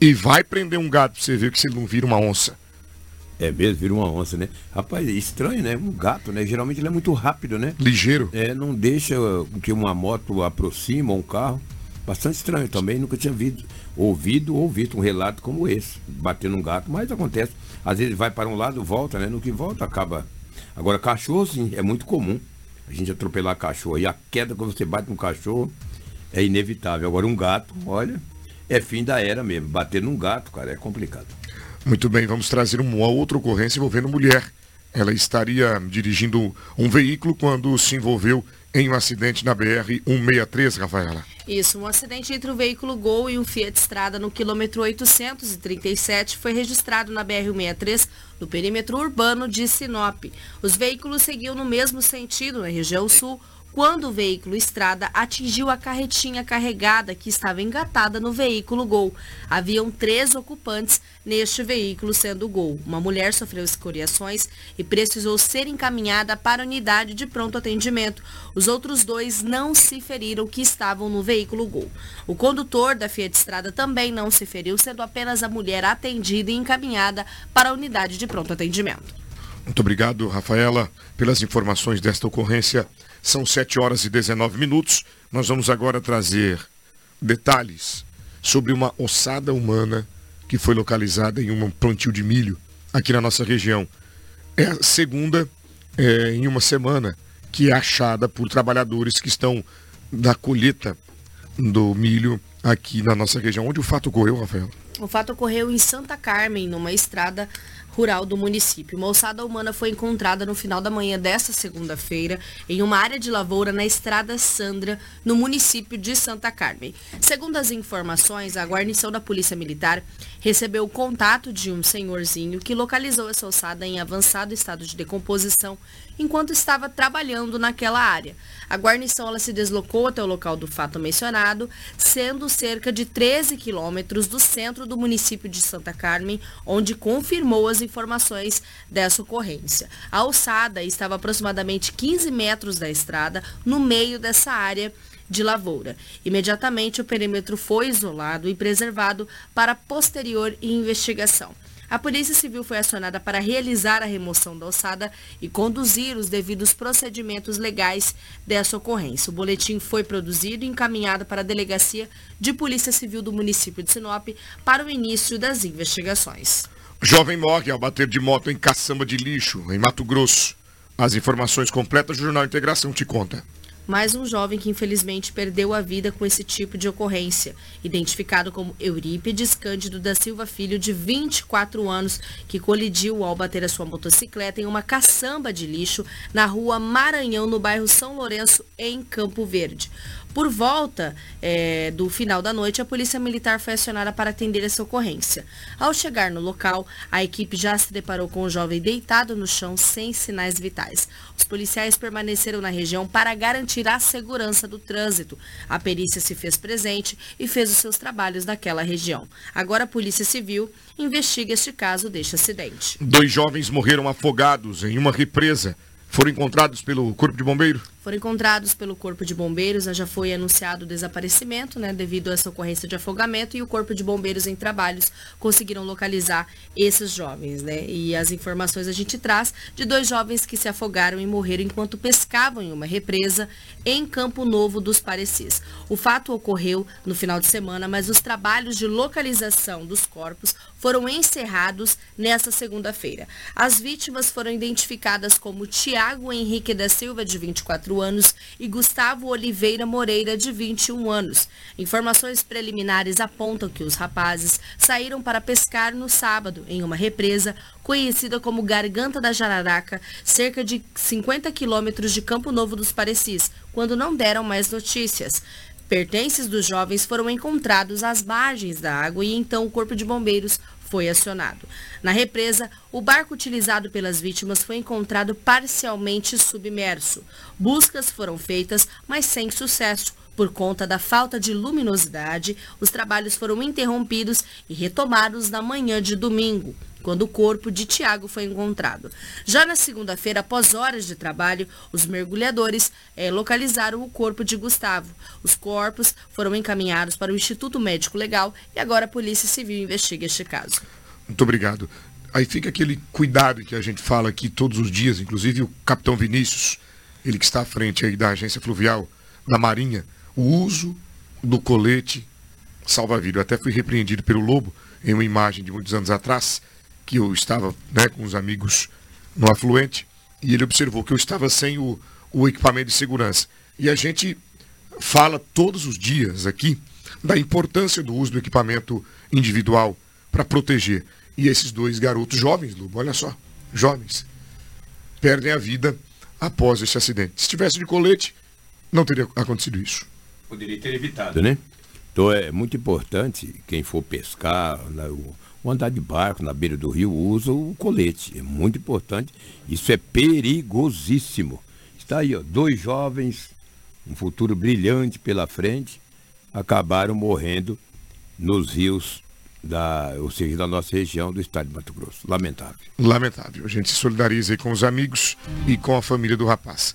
E vai prender um gato pra você ver que você não vira uma onça. É mesmo, vira uma onça, né? Rapaz, é estranho, né? Um gato, né? Geralmente ele é muito rápido, né? Ligeiro. É, não deixa que uma moto aproxima um carro. Bastante estranho também, nunca tinha visto, ouvido ou visto um relato como esse, batendo um gato, mas acontece. Às vezes vai para um lado, volta, né? No que volta acaba. Agora, cachorro, sim, é muito comum a gente atropelar cachorro. E a queda quando você bate no cachorro é inevitável. Agora, um gato, olha, é fim da era mesmo. Bater num gato, cara, é complicado. Muito bem, vamos trazer uma outra ocorrência envolvendo mulher. Ela estaria dirigindo um veículo quando se envolveu em um acidente na BR-163, Rafaela. Isso, um acidente entre um veículo Gol e um Fiat Strada no quilômetro 837 foi registrado na BR-163, no perímetro urbano de Sinop. Os veículos seguiam no mesmo sentido na região sul, quando o veículo estrada atingiu a carretinha carregada que estava engatada no veículo Gol. Haviam três ocupantes neste veículo, sendo Gol. Uma mulher sofreu escoriações e precisou ser encaminhada para a unidade de pronto atendimento. Os outros dois não se feriram que estavam no veículo Gol. O condutor da Fiat Estrada também não se feriu, sendo apenas a mulher atendida e encaminhada para a unidade de pronto atendimento. Muito obrigado, Rafaela, pelas informações desta ocorrência. São 7 horas e 19 minutos. Nós vamos agora trazer detalhes sobre uma ossada humana que foi localizada em um plantio de milho aqui na nossa região. É a segunda é, em uma semana que é achada por trabalhadores que estão da colheita do milho aqui na nossa região. Onde o fato ocorreu, Rafael? O fato ocorreu em Santa Carmen, numa estrada rural do município. Uma ossada humana foi encontrada no final da manhã desta segunda-feira em uma área de lavoura na Estrada Sandra, no município de Santa Carmen. Segundo as informações, a guarnição da Polícia Militar recebeu o contato de um senhorzinho que localizou essa ossada em avançado estado de decomposição enquanto estava trabalhando naquela área. A guarnição ela se deslocou até o local do fato mencionado, sendo cerca de 13 quilômetros do centro do município de Santa Carmen, onde confirmou as informações dessa ocorrência. A ossada estava aproximadamente 15 metros da estrada, no meio dessa área de lavoura. Imediatamente o perímetro foi isolado e preservado para posterior investigação. A Polícia Civil foi acionada para realizar a remoção da ossada e conduzir os devidos procedimentos legais dessa ocorrência. O boletim foi produzido e encaminhado para a Delegacia de Polícia Civil do município de Sinop para o início das investigações. Jovem morre ao bater de moto em caçamba de lixo, em Mato Grosso. As informações completas do Jornal Integração te conta mais um jovem que infelizmente perdeu a vida com esse tipo de ocorrência, identificado como Eurípides Cândido da Silva Filho, de 24 anos, que colidiu ao bater a sua motocicleta em uma caçamba de lixo na rua Maranhão, no bairro São Lourenço, em Campo Verde. Por volta é, do final da noite, a Polícia Militar foi acionada para atender essa ocorrência. Ao chegar no local, a equipe já se deparou com o jovem deitado no chão sem sinais vitais. Os policiais permaneceram na região para garantir a segurança do trânsito. A perícia se fez presente e fez os seus trabalhos naquela região. Agora a Polícia Civil investiga este caso deste acidente. Dois jovens morreram afogados em uma represa. Foram encontrados pelo Corpo de Bombeiro? Foram encontrados pelo Corpo de Bombeiros, né, já foi anunciado o desaparecimento, né, devido a essa ocorrência de afogamento, e o Corpo de Bombeiros em trabalhos conseguiram localizar esses jovens, né? E as informações a gente traz de dois jovens que se afogaram e morreram enquanto pescavam em uma represa em Campo Novo dos Parecis. O fato ocorreu no final de semana, mas os trabalhos de localização dos corpos foram encerrados nesta segunda-feira. As vítimas foram identificadas como Tiago Henrique da Silva, de 24 anos, e Gustavo Oliveira Moreira, de 21 anos. Informações preliminares apontam que os rapazes saíram para pescar no sábado, em uma represa conhecida como Garganta da Jararaca, cerca de 50 quilômetros de Campo Novo dos Parecis, quando não deram mais notícias. Pertences dos jovens foram encontrados às margens da água e então o Corpo de Bombeiros foi acionado. Na represa, o barco utilizado pelas vítimas foi encontrado parcialmente submerso. Buscas foram feitas, mas sem sucesso, Por conta da falta de luminosidade, os trabalhos foram interrompidos e retomados na manhã de domingo, quando o corpo de Tiago foi encontrado. Já na segunda-feira, após horas de trabalho, os mergulhadores eh, localizaram o corpo de Gustavo. Os corpos foram encaminhados para o Instituto Médico Legal e agora a Polícia Civil investiga este caso. Muito obrigado. Aí fica aquele cuidado que a gente fala aqui todos os dias, inclusive o capitão Vinícius, ele que está à frente aí da agência fluvial da Marinha, o uso do colete salva-vida. Eu até fui repreendido pelo Lobo em uma imagem de muitos anos atrás, que eu estava né, com os amigos no afluente, e ele observou que eu estava sem o, o equipamento de segurança. E a gente fala todos os dias aqui da importância do uso do equipamento individual para proteger. E esses dois garotos jovens, Lobo, olha só, jovens, perdem a vida após esse acidente. Se tivesse de colete, não teria acontecido isso. Poderia ter evitado, né? Então é muito importante quem for pescar, né, ou andar de barco na beira do rio, usa o colete. É muito importante. Isso é perigosíssimo. Está aí, ó, dois jovens, um futuro brilhante pela frente, acabaram morrendo nos rios da, ou seja, da nossa região do estado de Mato Grosso. Lamentável. Lamentável. A gente se solidariza aí com os amigos e com a família do rapaz.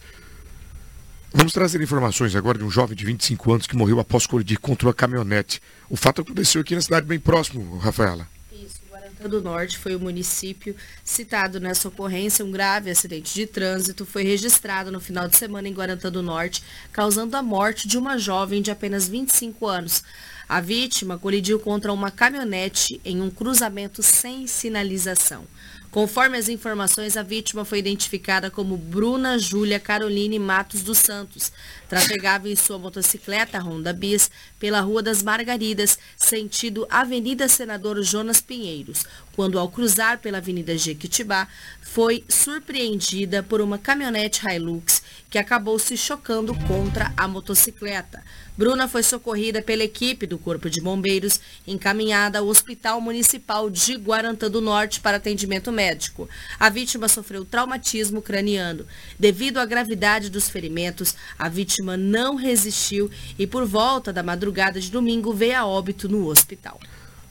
Vamos trazer informações agora de um jovem de 25 anos que morreu após colidir contra uma caminhonete. O fato aconteceu aqui na cidade bem próximo, Rafaela. Isso, Guarantã do Norte foi o município citado nessa ocorrência. Um grave acidente de trânsito foi registrado no final de semana em Guarantã do Norte, causando a morte de uma jovem de apenas 25 anos. A vítima colidiu contra uma caminhonete em um cruzamento sem sinalização. Conforme as informações, a vítima foi identificada como Bruna Júlia Caroline Matos dos Santos. Trafegava em sua motocicleta Honda Bis pela Rua das Margaridas, sentido Avenida Senador Jonas Pinheiros, quando ao cruzar pela Avenida Jequitibá, foi surpreendida por uma caminhonete Hilux que acabou se chocando contra a motocicleta. Bruna foi socorrida pela equipe do Corpo de Bombeiros, encaminhada ao Hospital Municipal de Guarantã do Norte para atendimento médico. A vítima sofreu traumatismo craniano. Devido à gravidade dos ferimentos, a vítima não resistiu e, por volta da madrugada de domingo, veio a óbito no hospital.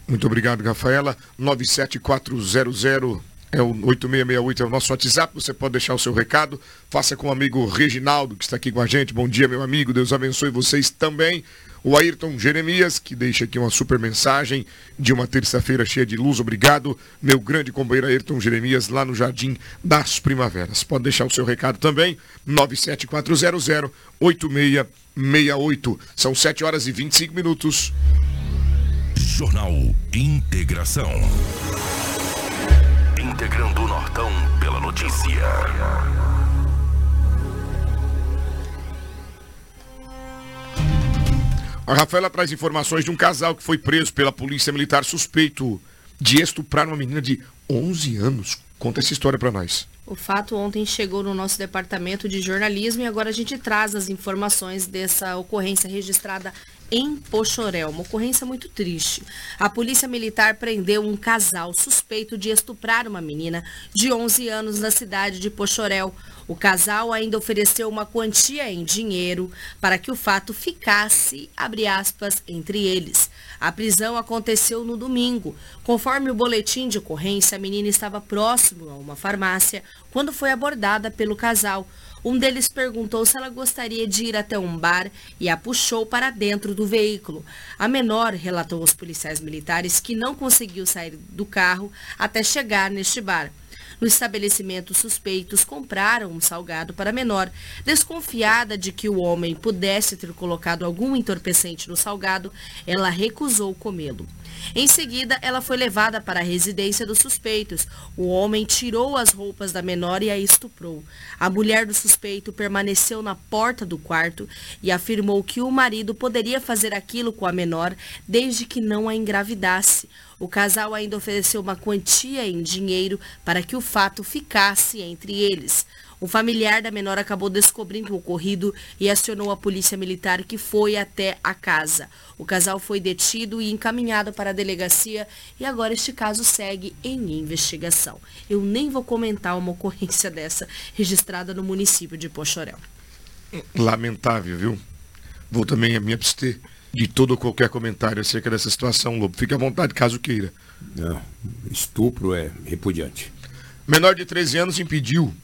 Muito obrigado, Rafaela. 97400 é o 8668 é o nosso WhatsApp, você pode deixar o seu recado. Faça com o amigo Reginaldo, que está aqui com a gente. Bom dia, meu amigo. Deus abençoe vocês também. O Ayrton Jeremias, que deixa aqui uma super mensagem de uma terça-feira cheia de luz. Obrigado, meu grande companheiro Ayrton Jeremias, lá no Jardim das Primaveras. Pode deixar o seu recado também, 97400-8668. São 7 horas e 25 minutos. Jornal Integração integrando o Nortão pela notícia. A Rafaela traz informações de um casal que foi preso pela polícia militar suspeito de estuprar uma menina de 11 anos. Conta essa história para nós. O fato ontem chegou no nosso departamento de jornalismo e agora a gente traz as informações dessa ocorrência registrada em Pochorel, uma ocorrência muito triste. A polícia militar prendeu um casal suspeito de estuprar uma menina de 11 anos na cidade de Pochorel. O casal ainda ofereceu uma quantia em dinheiro para que o fato ficasse, abre aspas, entre eles. A prisão aconteceu no domingo. Conforme o boletim de ocorrência, a menina estava próximo a uma farmácia quando foi abordada pelo casal. Um deles perguntou se ela gostaria de ir até um bar e a puxou para dentro do veículo. A menor relatou aos policiais militares que não conseguiu sair do carro até chegar neste bar. No estabelecimento, suspeitos compraram um salgado para a menor. Desconfiada de que o homem pudesse ter colocado algum entorpecente no salgado, ela recusou comê-lo. Em seguida, ela foi levada para a residência dos suspeitos. O homem tirou as roupas da menor e a estuprou. A mulher do suspeito permaneceu na porta do quarto e afirmou que o marido poderia fazer aquilo com a menor desde que não a engravidasse. O casal ainda ofereceu uma quantia em dinheiro para que o fato ficasse entre eles. O familiar da menor acabou descobrindo o ocorrido e acionou a polícia militar que foi até a casa. O casal foi detido e encaminhado para a delegacia e agora este caso segue em investigação. Eu nem vou comentar uma ocorrência dessa registrada no município de Pochorel. Lamentável, viu? vou também me abster de todo ou qualquer comentário acerca dessa situação, Lobo. Fique à vontade, caso queira. Não, estupro é repudiante. Menor de 13 anos impediu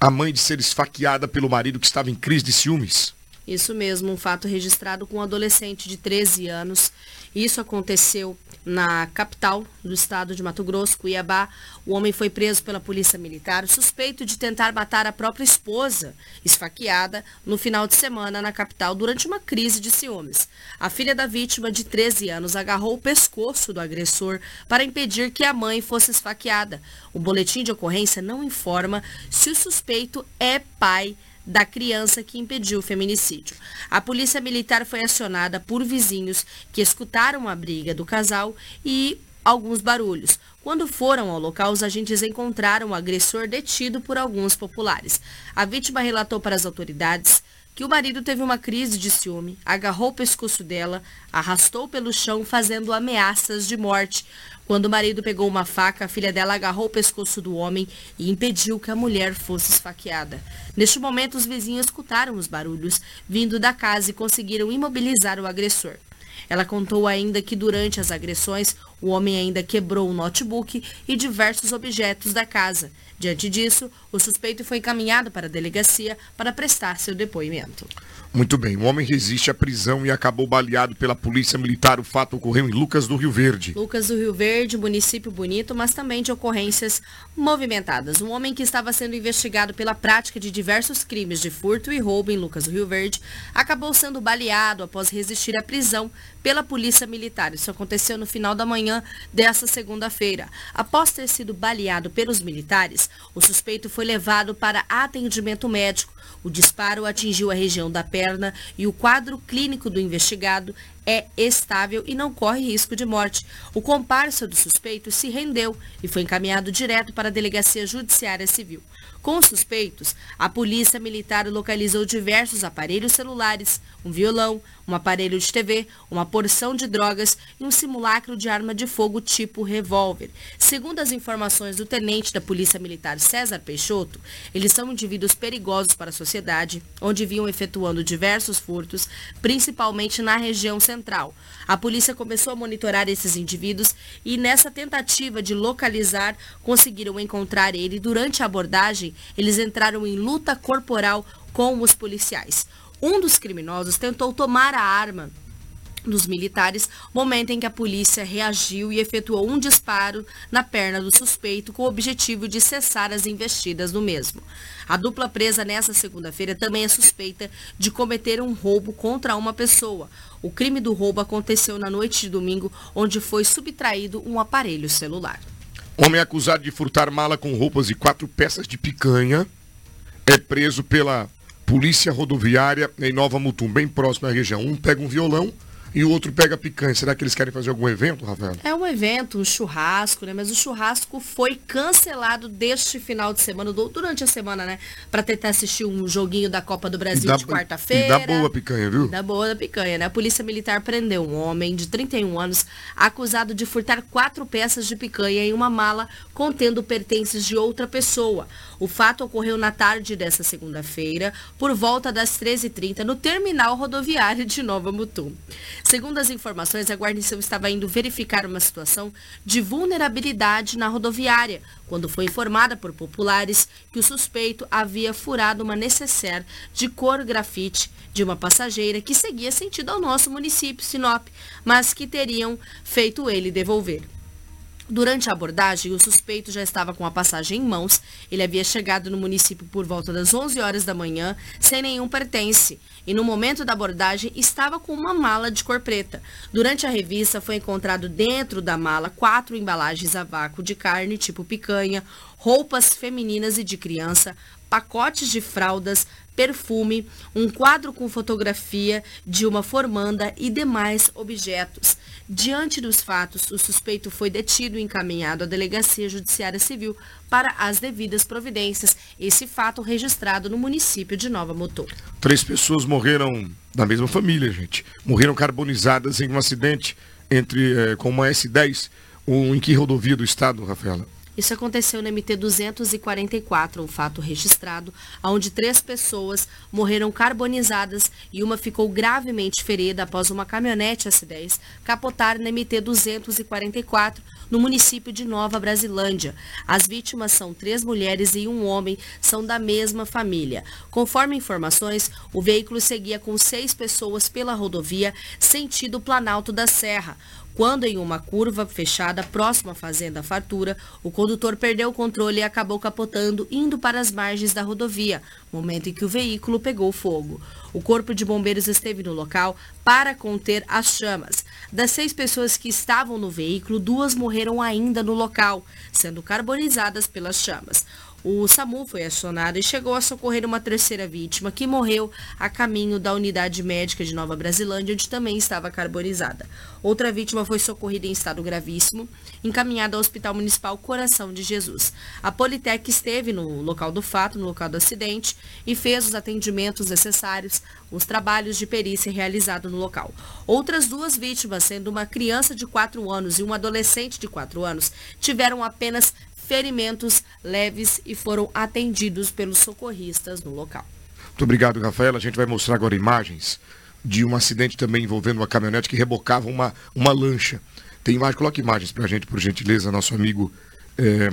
a mãe de ser esfaqueada pelo marido que estava em crise de ciúmes. Isso mesmo, um fato registrado com um adolescente de 13 anos. Isso aconteceu na capital do estado de Mato Grosso, Cuiabá. O homem foi preso pela polícia militar, suspeito de tentar matar a própria esposa, esfaqueada, no final de semana na capital durante uma crise de ciúmes. A filha da vítima, de 13 anos, agarrou o pescoço do agressor para impedir que a mãe fosse esfaqueada. O boletim de ocorrência não informa se o suspeito é pai da criança que impediu o feminicídio. A polícia militar foi acionada por vizinhos que escutaram a briga do casal e alguns barulhos. Quando foram ao local, os agentes encontraram o agressor detido por alguns populares. A vítima relatou para as autoridades que o marido teve uma crise de ciúme, agarrou o pescoço dela, arrastou pelo chão, fazendo ameaças de morte. Quando o marido pegou uma faca, a filha dela agarrou o pescoço do homem e impediu que a mulher fosse esfaqueada. Neste momento, os vizinhos escutaram os barulhos vindo da casa e conseguiram imobilizar o agressor. Ela contou ainda que durante as agressões, o homem ainda quebrou o notebook e diversos objetos da casa. Diante disso, o suspeito foi encaminhado para a delegacia para prestar seu depoimento. Muito bem, o homem resiste à prisão e acabou baleado pela polícia militar. O fato ocorreu em Lucas do Rio Verde. Lucas do Rio Verde, município bonito, mas também de ocorrências movimentadas. Um homem que estava sendo investigado pela prática de diversos crimes de furto e roubo em Lucas do Rio Verde acabou sendo baleado após resistir à prisão pela polícia militar. Isso aconteceu no final da manhã desta segunda-feira. Após ter sido baleado pelos militares, o suspeito foi levado para atendimento médico. O disparo atingiu a região da perna e o quadro clínico do investigado é estável e não corre risco de morte. O comparsa do suspeito se rendeu e foi encaminhado direto para a Delegacia Judiciária Civil. Com os suspeitos, a polícia militar localizou diversos aparelhos celulares, um violão, um aparelho de TV, uma porção de drogas e um simulacro de arma de fogo tipo revólver. Segundo as informações do tenente da Polícia Militar César Peixoto, eles são indivíduos perigosos para a sociedade, onde vinham efetuando diversos furtos, principalmente na região central. A polícia começou a monitorar esses indivíduos e nessa tentativa de localizar, conseguiram encontrar ele. Durante a abordagem, eles entraram em luta corporal com os policiais. Um dos criminosos tentou tomar a arma dos militares, momento em que a polícia reagiu e efetuou um disparo na perna do suspeito com o objetivo de cessar as investidas no mesmo. A dupla presa nessa segunda-feira também é suspeita de cometer um roubo contra uma pessoa. O crime do roubo aconteceu na noite de domingo, onde foi subtraído um aparelho celular. Homem acusado de furtar mala com roupas e quatro peças de picanha é preso pela Polícia Rodoviária em Nova Mutum, bem próximo à região. Um pega um violão e o outro pega picanha. Será que eles querem fazer algum evento, Rafael? É um evento, um churrasco, né? Mas o churrasco foi cancelado deste final de semana, durante a semana, né? Para tentar assistir um joguinho da Copa do Brasil de quarta-feira. Dá boa picanha, viu? Da boa da picanha, né? A Polícia Militar prendeu um homem de 31 anos acusado de furtar quatro peças de picanha em uma mala contendo pertences de outra pessoa. O fato ocorreu na tarde dessa segunda-feira, por volta das 13h30, no terminal rodoviário de Nova Mutum. Segundo as informações, a guarnição estava indo verificar uma situação de vulnerabilidade na rodoviária, quando foi informada por populares que o suspeito havia furado uma necessaire de cor grafite de uma passageira que seguia sentido ao nosso município, Sinop, mas que teriam feito ele devolver. Durante a abordagem, o suspeito já estava com a passagem em mãos. Ele havia chegado no município por volta das 11 horas da manhã, sem nenhum pertence. E no momento da abordagem, estava com uma mala de cor preta. Durante a revista, foi encontrado dentro da mala quatro embalagens a vácuo de carne, tipo picanha, roupas femininas e de criança, pacotes de fraldas, perfume, um quadro com fotografia de uma formanda e demais objetos. Diante dos fatos, o suspeito foi detido e encaminhado à Delegacia Judiciária Civil para as devidas providências. Esse fato registrado no município de Nova Mutum. Três pessoas morreram da mesma família, gente. Morreram carbonizadas em um acidente entre eh, com uma S10, um, em que rodovia do estado, Rafaela? Isso aconteceu no MT 244, um fato registrado, onde três pessoas morreram carbonizadas e uma ficou gravemente ferida após uma caminhonete S10 capotar no MT 244, no município de Nova Brasilândia. As vítimas são três mulheres e um homem, são da mesma família. Conforme informações, o veículo seguia com seis pessoas pela rodovia sentido Planalto da Serra. Quando em uma curva fechada próxima à Fazenda Fartura, o condutor perdeu o controle e acabou capotando, indo para as margens da rodovia, momento em que o veículo pegou fogo. O corpo de bombeiros esteve no local para conter as chamas. Das seis pessoas que estavam no veículo, duas morreram ainda no local, sendo carbonizadas pelas chamas. O SAMU foi acionado e chegou a socorrer uma terceira vítima que morreu a caminho da unidade médica de Nova Brasilândia, onde também estava carbonizada. Outra vítima foi socorrida em estado gravíssimo, encaminhada ao Hospital Municipal Coração de Jesus. A Politec esteve no local do fato, no local do acidente, e fez os atendimentos necessários, os trabalhos de perícia realizados no local. Outras duas vítimas, sendo uma criança de 4 anos e um adolescente de 4 anos, tiveram apenas ferimentos leves e foram atendidos pelos socorristas no local. Muito obrigado, Rafaela. A gente vai mostrar agora imagens de um acidente também envolvendo uma caminhonete que rebocava uma, uma lancha. Tem imagem, coloque imagens para a gente, por gentileza, nosso amigo é,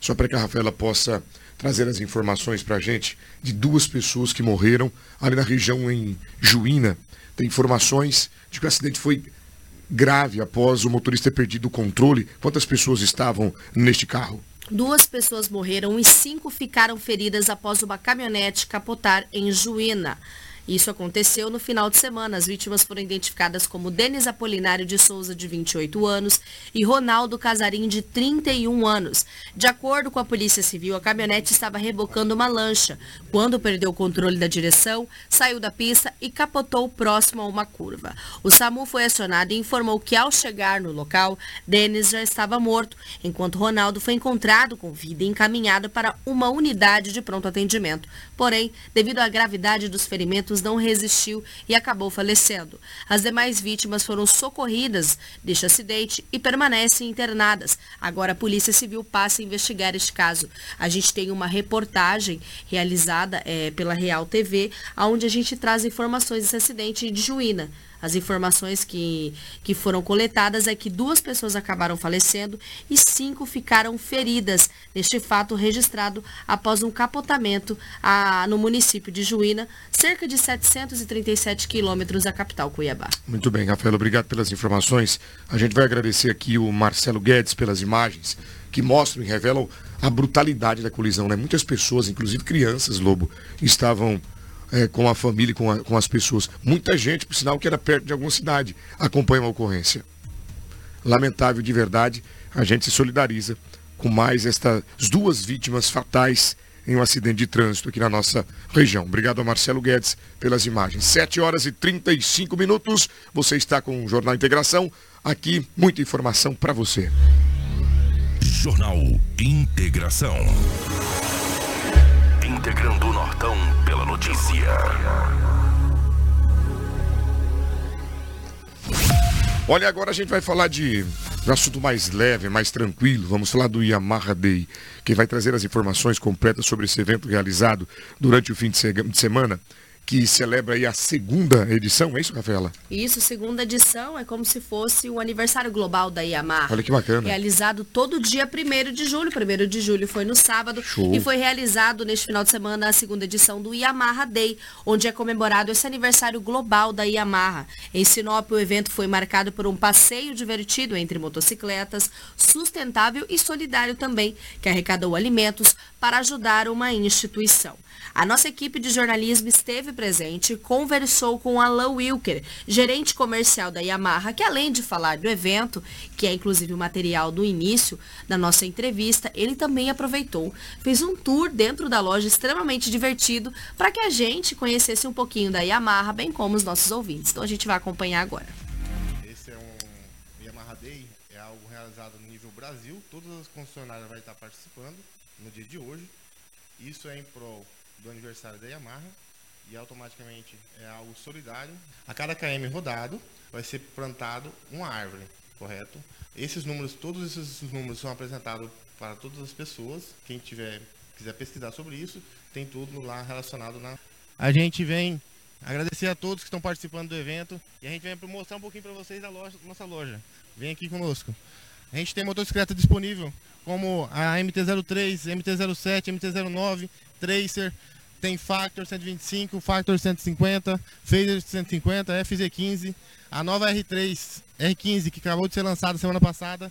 só para que a Rafaela possa trazer as informações para a gente de duas pessoas que morreram ali na região em Juína. Tem informações de que o acidente foi grave após o motorista ter perdido o controle. Quantas pessoas estavam neste carro? Duas pessoas morreram e cinco ficaram feridas após uma caminhonete capotar em Juína. Isso aconteceu no final de semana. As vítimas foram identificadas como Denis Apolinário de Souza, de 28 anos, e Ronaldo Casarim, de 31 anos. De acordo com a Polícia Civil, a caminhonete estava rebocando uma lancha. Quando perdeu o controle da direção, saiu da pista e capotou próximo a uma curva. O SAMU foi acionado e informou que, ao chegar no local, Denis já estava morto, enquanto Ronaldo foi encontrado com vida e encaminhado para uma unidade de pronto atendimento. Porém, devido à gravidade dos ferimentos, não resistiu e acabou falecendo. As demais vítimas foram socorridas deste acidente e permanecem internadas. Agora a Polícia Civil passa a investigar este caso. A gente tem uma reportagem realizada é, pela Real TV, onde a gente traz informações desse acidente de Juína. As informações que, que foram coletadas é que duas pessoas acabaram falecendo e cinco ficaram feridas neste fato registrado após um capotamento a, no município de Juína, cerca de 737 quilômetros da capital Cuiabá. Muito bem, Rafael, obrigado pelas informações. A gente vai agradecer aqui o Marcelo Guedes pelas imagens que mostram e revelam a brutalidade da colisão. Né? Muitas pessoas, inclusive crianças, Lobo, estavam é, com a família, com, com as pessoas. Muita gente, por sinal que era perto de alguma cidade, acompanha a ocorrência. Lamentável de verdade, a gente se solidariza com mais estas duas vítimas fatais em um acidente de trânsito aqui na nossa região. Obrigado a Marcelo Guedes pelas imagens. 7 horas e 35 minutos. Você está com o Jornal Integração. Aqui, muita informação para você. Jornal Integração. Integrando Olha, agora a gente vai falar de um assunto mais leve, mais tranquilo. Vamos falar do Yamaha Day. Quem vai trazer as informações completas sobre esse evento realizado durante o fim de semana que celebra aí a segunda edição, é isso, Rafaela? Isso, segunda edição é como se fosse o aniversário global da Yamaha. Olha que bacana. Realizado todo dia 1 de julho. 1 de julho foi no sábado. Show. E foi realizado neste final de semana a segunda edição do Yamaha Day, onde é comemorado esse aniversário global da Yamaha. Em Sinop, o evento foi marcado por um passeio divertido entre motocicletas, sustentável e solidário também, que arrecadou alimentos para ajudar uma instituição. A nossa equipe de jornalismo esteve presente e conversou com Alan Wilker, gerente comercial da Yamaha, que além de falar do evento, que é inclusive o material do início da nossa entrevista, ele também aproveitou, fez um tour dentro da loja extremamente divertido para que a gente conhecesse um pouquinho da Yamaha, bem como os nossos ouvintes. Então a gente vai acompanhar agora. Esse é um Yamaha Day, é algo realizado no nível Brasil, todas as concessionárias vão estar participando no dia de hoje. Isso é em prol do aniversário da Yamaha e automaticamente é algo solidário. A cada KM rodado vai ser plantado uma árvore. correto? Esses números, todos esses números são apresentados para todas as pessoas. Quem tiver quiser pesquisar sobre isso, tem tudo lá relacionado na. A gente vem agradecer a todos que estão participando do evento e a gente vem mostrar um pouquinho para vocês da loja, nossa loja. Vem aqui conosco. A gente tem motocicleta disponível, como a MT-03, MT-07, MT-09, Tracer, tem Factor 125, Factor 150, Phaser 150, FZ15, a nova R3, R15 que acabou de ser lançada semana passada.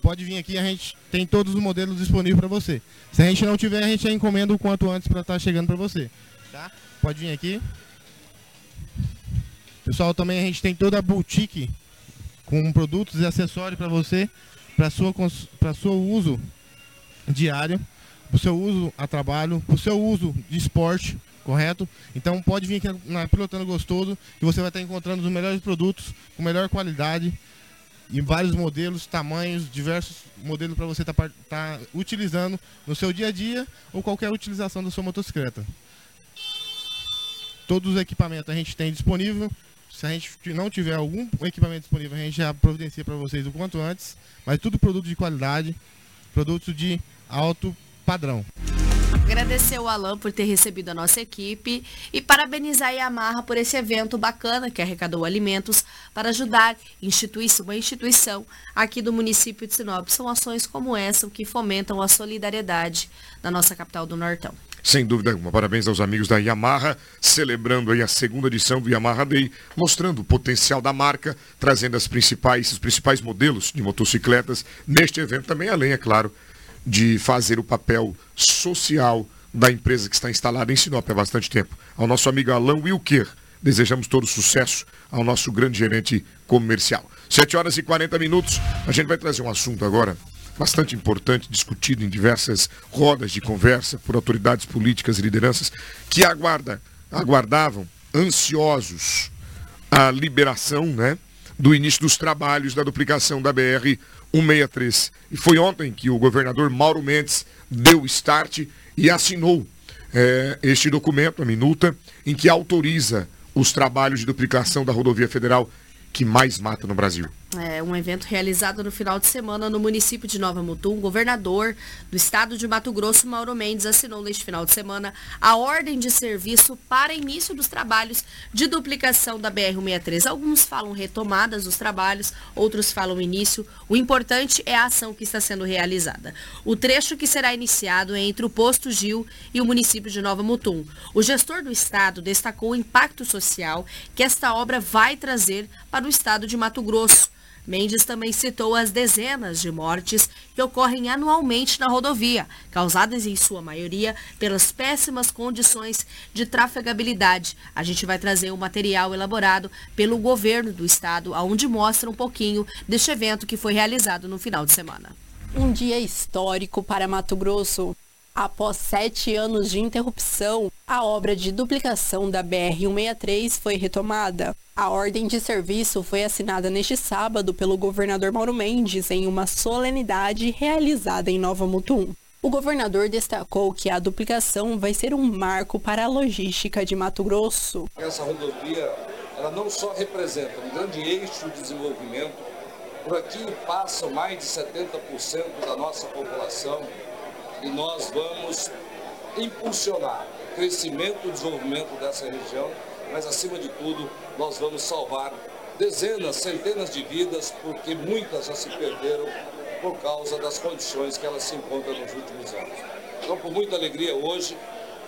Pode vir aqui, a gente tem todos os modelos disponíveis para você. Se a gente não tiver, a gente encomenda o quanto antes para estar tá chegando para você. Tá? Pode vir aqui. Pessoal, também a gente tem toda a boutique com produtos e acessórios para você, para sua para seu uso diário para o seu uso a trabalho, para o seu uso de esporte, correto? Então pode vir aqui na Pilotando Gostoso que você vai estar encontrando os melhores produtos com melhor qualidade em vários modelos, tamanhos, diversos modelos para você estar tá, tá utilizando no seu dia a dia ou qualquer utilização da sua motocicleta. Todos os equipamentos a gente tem disponível. Se a gente não tiver algum equipamento disponível, a gente já providencia para vocês o quanto antes. Mas tudo produto de qualidade, produto de alto padrão. Agradecer o Alan por ter recebido a nossa equipe e parabenizar a Yamaha por esse evento bacana que arrecadou alimentos para ajudar instituição, uma instituição aqui do município de Sinop. São ações como essa que fomentam a solidariedade na nossa capital do Nortão. Sem dúvida alguma. Parabéns aos amigos da Yamaha, celebrando aí a segunda edição do Yamaha Day, mostrando o potencial da marca, trazendo as principais, os principais modelos de motocicletas neste evento também, além, é claro, de fazer o papel social da empresa que está instalada em Sinop há bastante tempo. Ao nosso amigo Alan Wilker, desejamos todo sucesso ao nosso grande gerente comercial. 7 horas e 40 minutos, a gente vai trazer um assunto agora bastante importante, discutido em diversas rodas de conversa por autoridades políticas e lideranças que aguarda, aguardavam ansiosos a liberação né, do início dos trabalhos da duplicação da BR 163. E foi ontem que o governador Mauro Mendes deu start e assinou é, este documento, a minuta, em que autoriza os trabalhos de duplicação da rodovia federal que mais mata no Brasil. É um evento realizado no final de semana no município de Nova Mutum. O governador do estado de Mato Grosso, Mauro Mendes, assinou neste final de semana a ordem de serviço para início dos trabalhos de duplicação da BR-163. Alguns falam retomadas dos trabalhos, outros falam início. O importante é a ação que está sendo realizada. O trecho que será iniciado é entre o posto Gil e o município de Nova Mutum. O gestor do estado destacou o impacto social que esta obra vai trazer para o estado de Mato Grosso. Mendes também citou as dezenas de mortes que ocorrem anualmente na rodovia, causadas em sua maioria pelas péssimas condições de trafegabilidade. A gente vai trazer um material elaborado pelo governo do estado, onde mostra um pouquinho deste evento que foi realizado no final de semana. Um dia histórico para Mato Grosso. Após sete anos de interrupção, a obra de duplicação da BR-163 foi retomada. A ordem de serviço foi assinada neste sábado pelo governador Mauro Mendes em uma solenidade realizada em Nova Mutum. O governador destacou que a duplicação vai ser um marco para a logística de Mato Grosso. Essa rodovia, ela não só representa um grande eixo de desenvolvimento, por aqui passam mais de 70% da nossa população e nós vamos impulsionar o crescimento e desenvolvimento dessa região, mas acima de tudo, nós vamos salvar dezenas, centenas de vidas, porque muitas já se perderam por causa das condições que elas se encontram nos últimos anos. Então, com muita alegria hoje,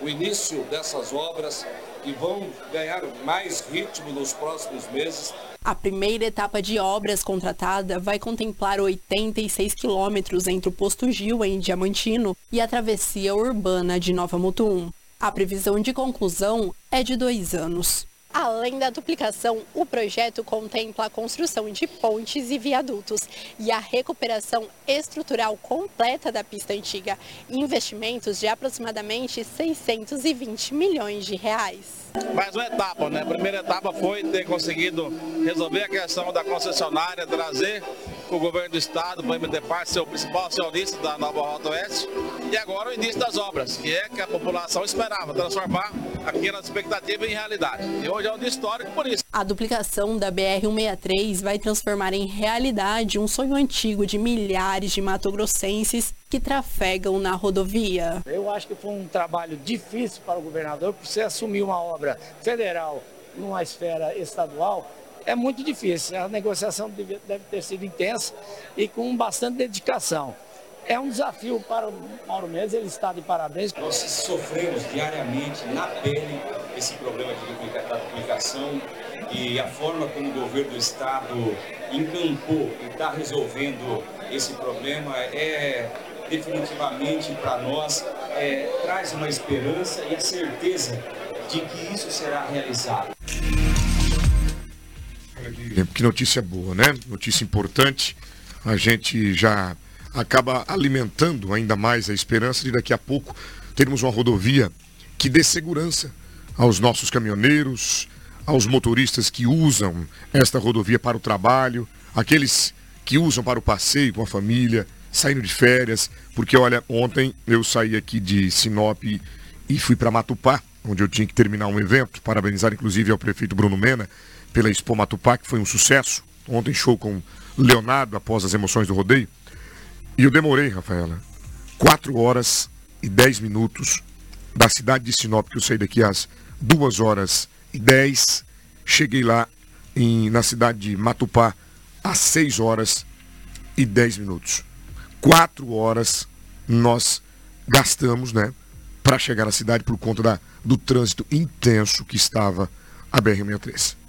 o início dessas obras que vão ganhar mais ritmo nos próximos meses a primeira etapa de obras contratada vai contemplar 86 quilômetros entre o posto Gil, em Diamantino, e a travessia urbana de Nova Mutum. A previsão de conclusão é de dois anos. Além da duplicação, o projeto contempla a construção de pontes e viadutos e a recuperação estrutural completa da pista antiga, investimentos de aproximadamente 620 milhões de reais. Mais uma etapa, né? A primeira etapa foi ter conseguido resolver a questão da concessionária, trazer o governo do estado, o MDPAR ser o principal acionista da nova Rota Oeste. E agora o início das obras, que é que a população esperava, transformar aquelas expectativas em realidade. E hoje é um dia histórico por isso. A duplicação da BR-163 vai transformar em realidade um sonho antigo de milhares de matogrossenses que trafegam na rodovia. Eu acho que foi um trabalho difícil para o governador, porque você assumir uma obra federal numa esfera estadual é muito difícil. A negociação deve, deve ter sido intensa e com bastante dedicação. É um desafio para o Mauro Mendes, ele está de parabéns. Nós sofremos diariamente, na pele, esse problema de duplicação e a forma como o governo do Estado encampou e está resolvendo esse problema é definitivamente para nós é, traz uma esperança e a certeza de que isso será realizado. Que notícia boa, né? Notícia importante. A gente já acaba alimentando ainda mais a esperança de daqui a pouco termos uma rodovia que dê segurança aos nossos caminhoneiros, aos motoristas que usam esta rodovia para o trabalho, aqueles que usam para o passeio com a família, saindo de férias, porque olha, ontem eu saí aqui de Sinop e fui para Matupá, onde eu tinha que terminar um evento, parabenizar inclusive ao prefeito Bruno Mena pela Expo Matupá, que foi um sucesso. Ontem show com Leonardo após as emoções do rodeio. E eu demorei, Rafaela, 4 horas e 10 minutos da cidade de Sinop, que eu saí daqui às 2 horas e 10. Cheguei lá em, na cidade de Matupá às 6 horas e 10 minutos. 4 horas nós gastamos, né, para chegar na cidade por conta da, do trânsito intenso que estava a BR-63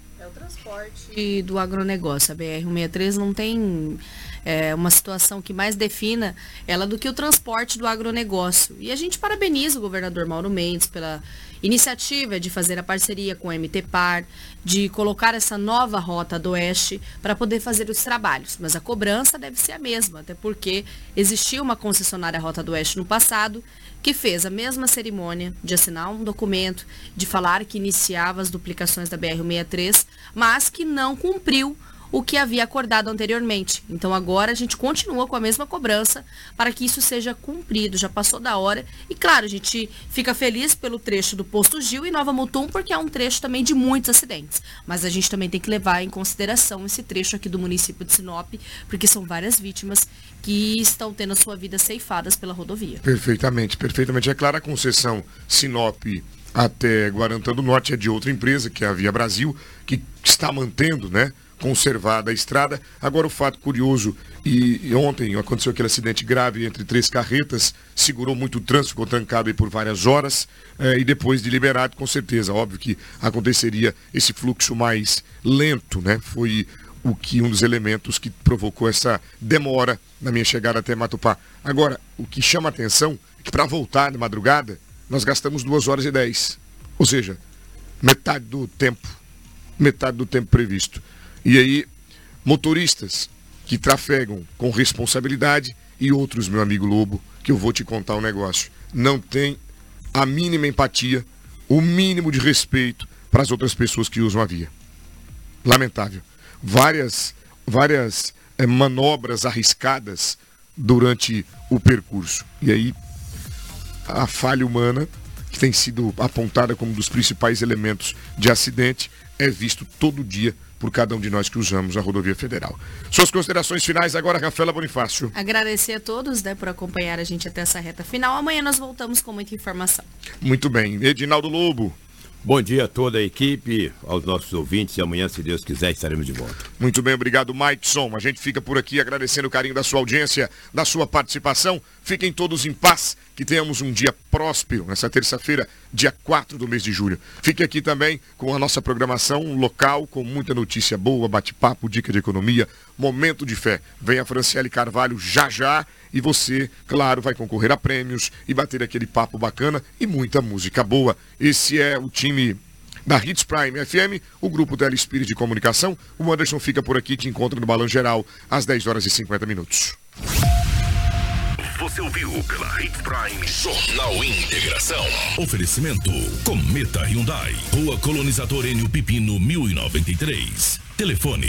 transporte do agronegócio. A BR-163 não tem é, uma situação que mais defina ela do que o transporte do agronegócio. E a gente parabeniza o governador Mauro Mendes pela iniciativa de fazer a parceria com o MTPAR, de colocar essa nova rota do Oeste para poder fazer os trabalhos. Mas a cobrança deve ser a mesma, até porque existia uma concessionária Rota do Oeste no passado que fez a mesma cerimônia de assinar um documento, de falar que iniciava as duplicações da BR-63, mas que não cumpriu o que havia acordado anteriormente. Então agora a gente continua com a mesma cobrança para que isso seja cumprido. Já passou da hora. E claro, a gente fica feliz pelo trecho do Posto Gil e Nova Mutum, porque é um trecho também de muitos acidentes. Mas a gente também tem que levar em consideração esse trecho aqui do município de Sinop, porque são várias vítimas que estão tendo a sua vida ceifadas pela rodovia. Perfeitamente, perfeitamente. É claro, a concessão Sinop até Guarantã do Norte é de outra empresa, que é a Via Brasil, que está mantendo, né? Conservada a estrada. Agora o fato curioso, e, ontem aconteceu aquele acidente grave entre três carretas, segurou muito o trânsito, ficou trancado por várias horas, eh, e depois de liberado, com certeza, óbvio que aconteceria esse fluxo mais lento, né? Foi o que um dos elementos que provocou essa demora na minha chegada até Matupá. Agora, o que chama atenção é que para voltar de madrugada, nós gastamos duas horas e dez. Ou seja, metade do tempo, metade do tempo previsto. E aí, motoristas que trafegam com responsabilidade e outros, meu amigo Lobo, que eu vou te contar um negócio, não tem a mínima empatia, o mínimo de respeito para as outras pessoas que usam a via. Lamentável. Várias, várias é, manobras arriscadas durante o percurso. E aí, a falha humana, que tem sido apontada como um dos principais elementos de acidente, é visto todo dia por cada um de nós que usamos a rodovia federal. Suas considerações finais agora, Rafaela Bonifácio. Agradecer a todos né, por acompanhar a gente até essa reta final. Amanhã nós voltamos com muita informação. Muito bem. Edinaldo Lobo. Bom dia a toda a equipe, aos nossos ouvintes e amanhã, se Deus quiser, estaremos de volta. Muito bem, obrigado, Maidson. A gente fica por aqui agradecendo o carinho da sua audiência, da sua participação. Fiquem todos em paz, que tenhamos um dia próspero nessa terça-feira, dia 4 do mês de julho. Fique aqui também com a nossa programação local, com muita notícia boa, bate-papo, dica de economia, momento de fé. Vem a Franciele Carvalho já já e você, claro, vai concorrer a prêmios e bater aquele papo bacana e muita música boa. Esse é o time da Hits Prime FM, o grupo Telespírito de Comunicação. O Anderson fica por aqui, te encontra no Balão Geral às 10 horas e 50 minutos. Você ouviu pela Hits Prime Jornal Integração. Oferecimento Cometa Hyundai. Rua Colonizador Enio Pipino 1093. Telefone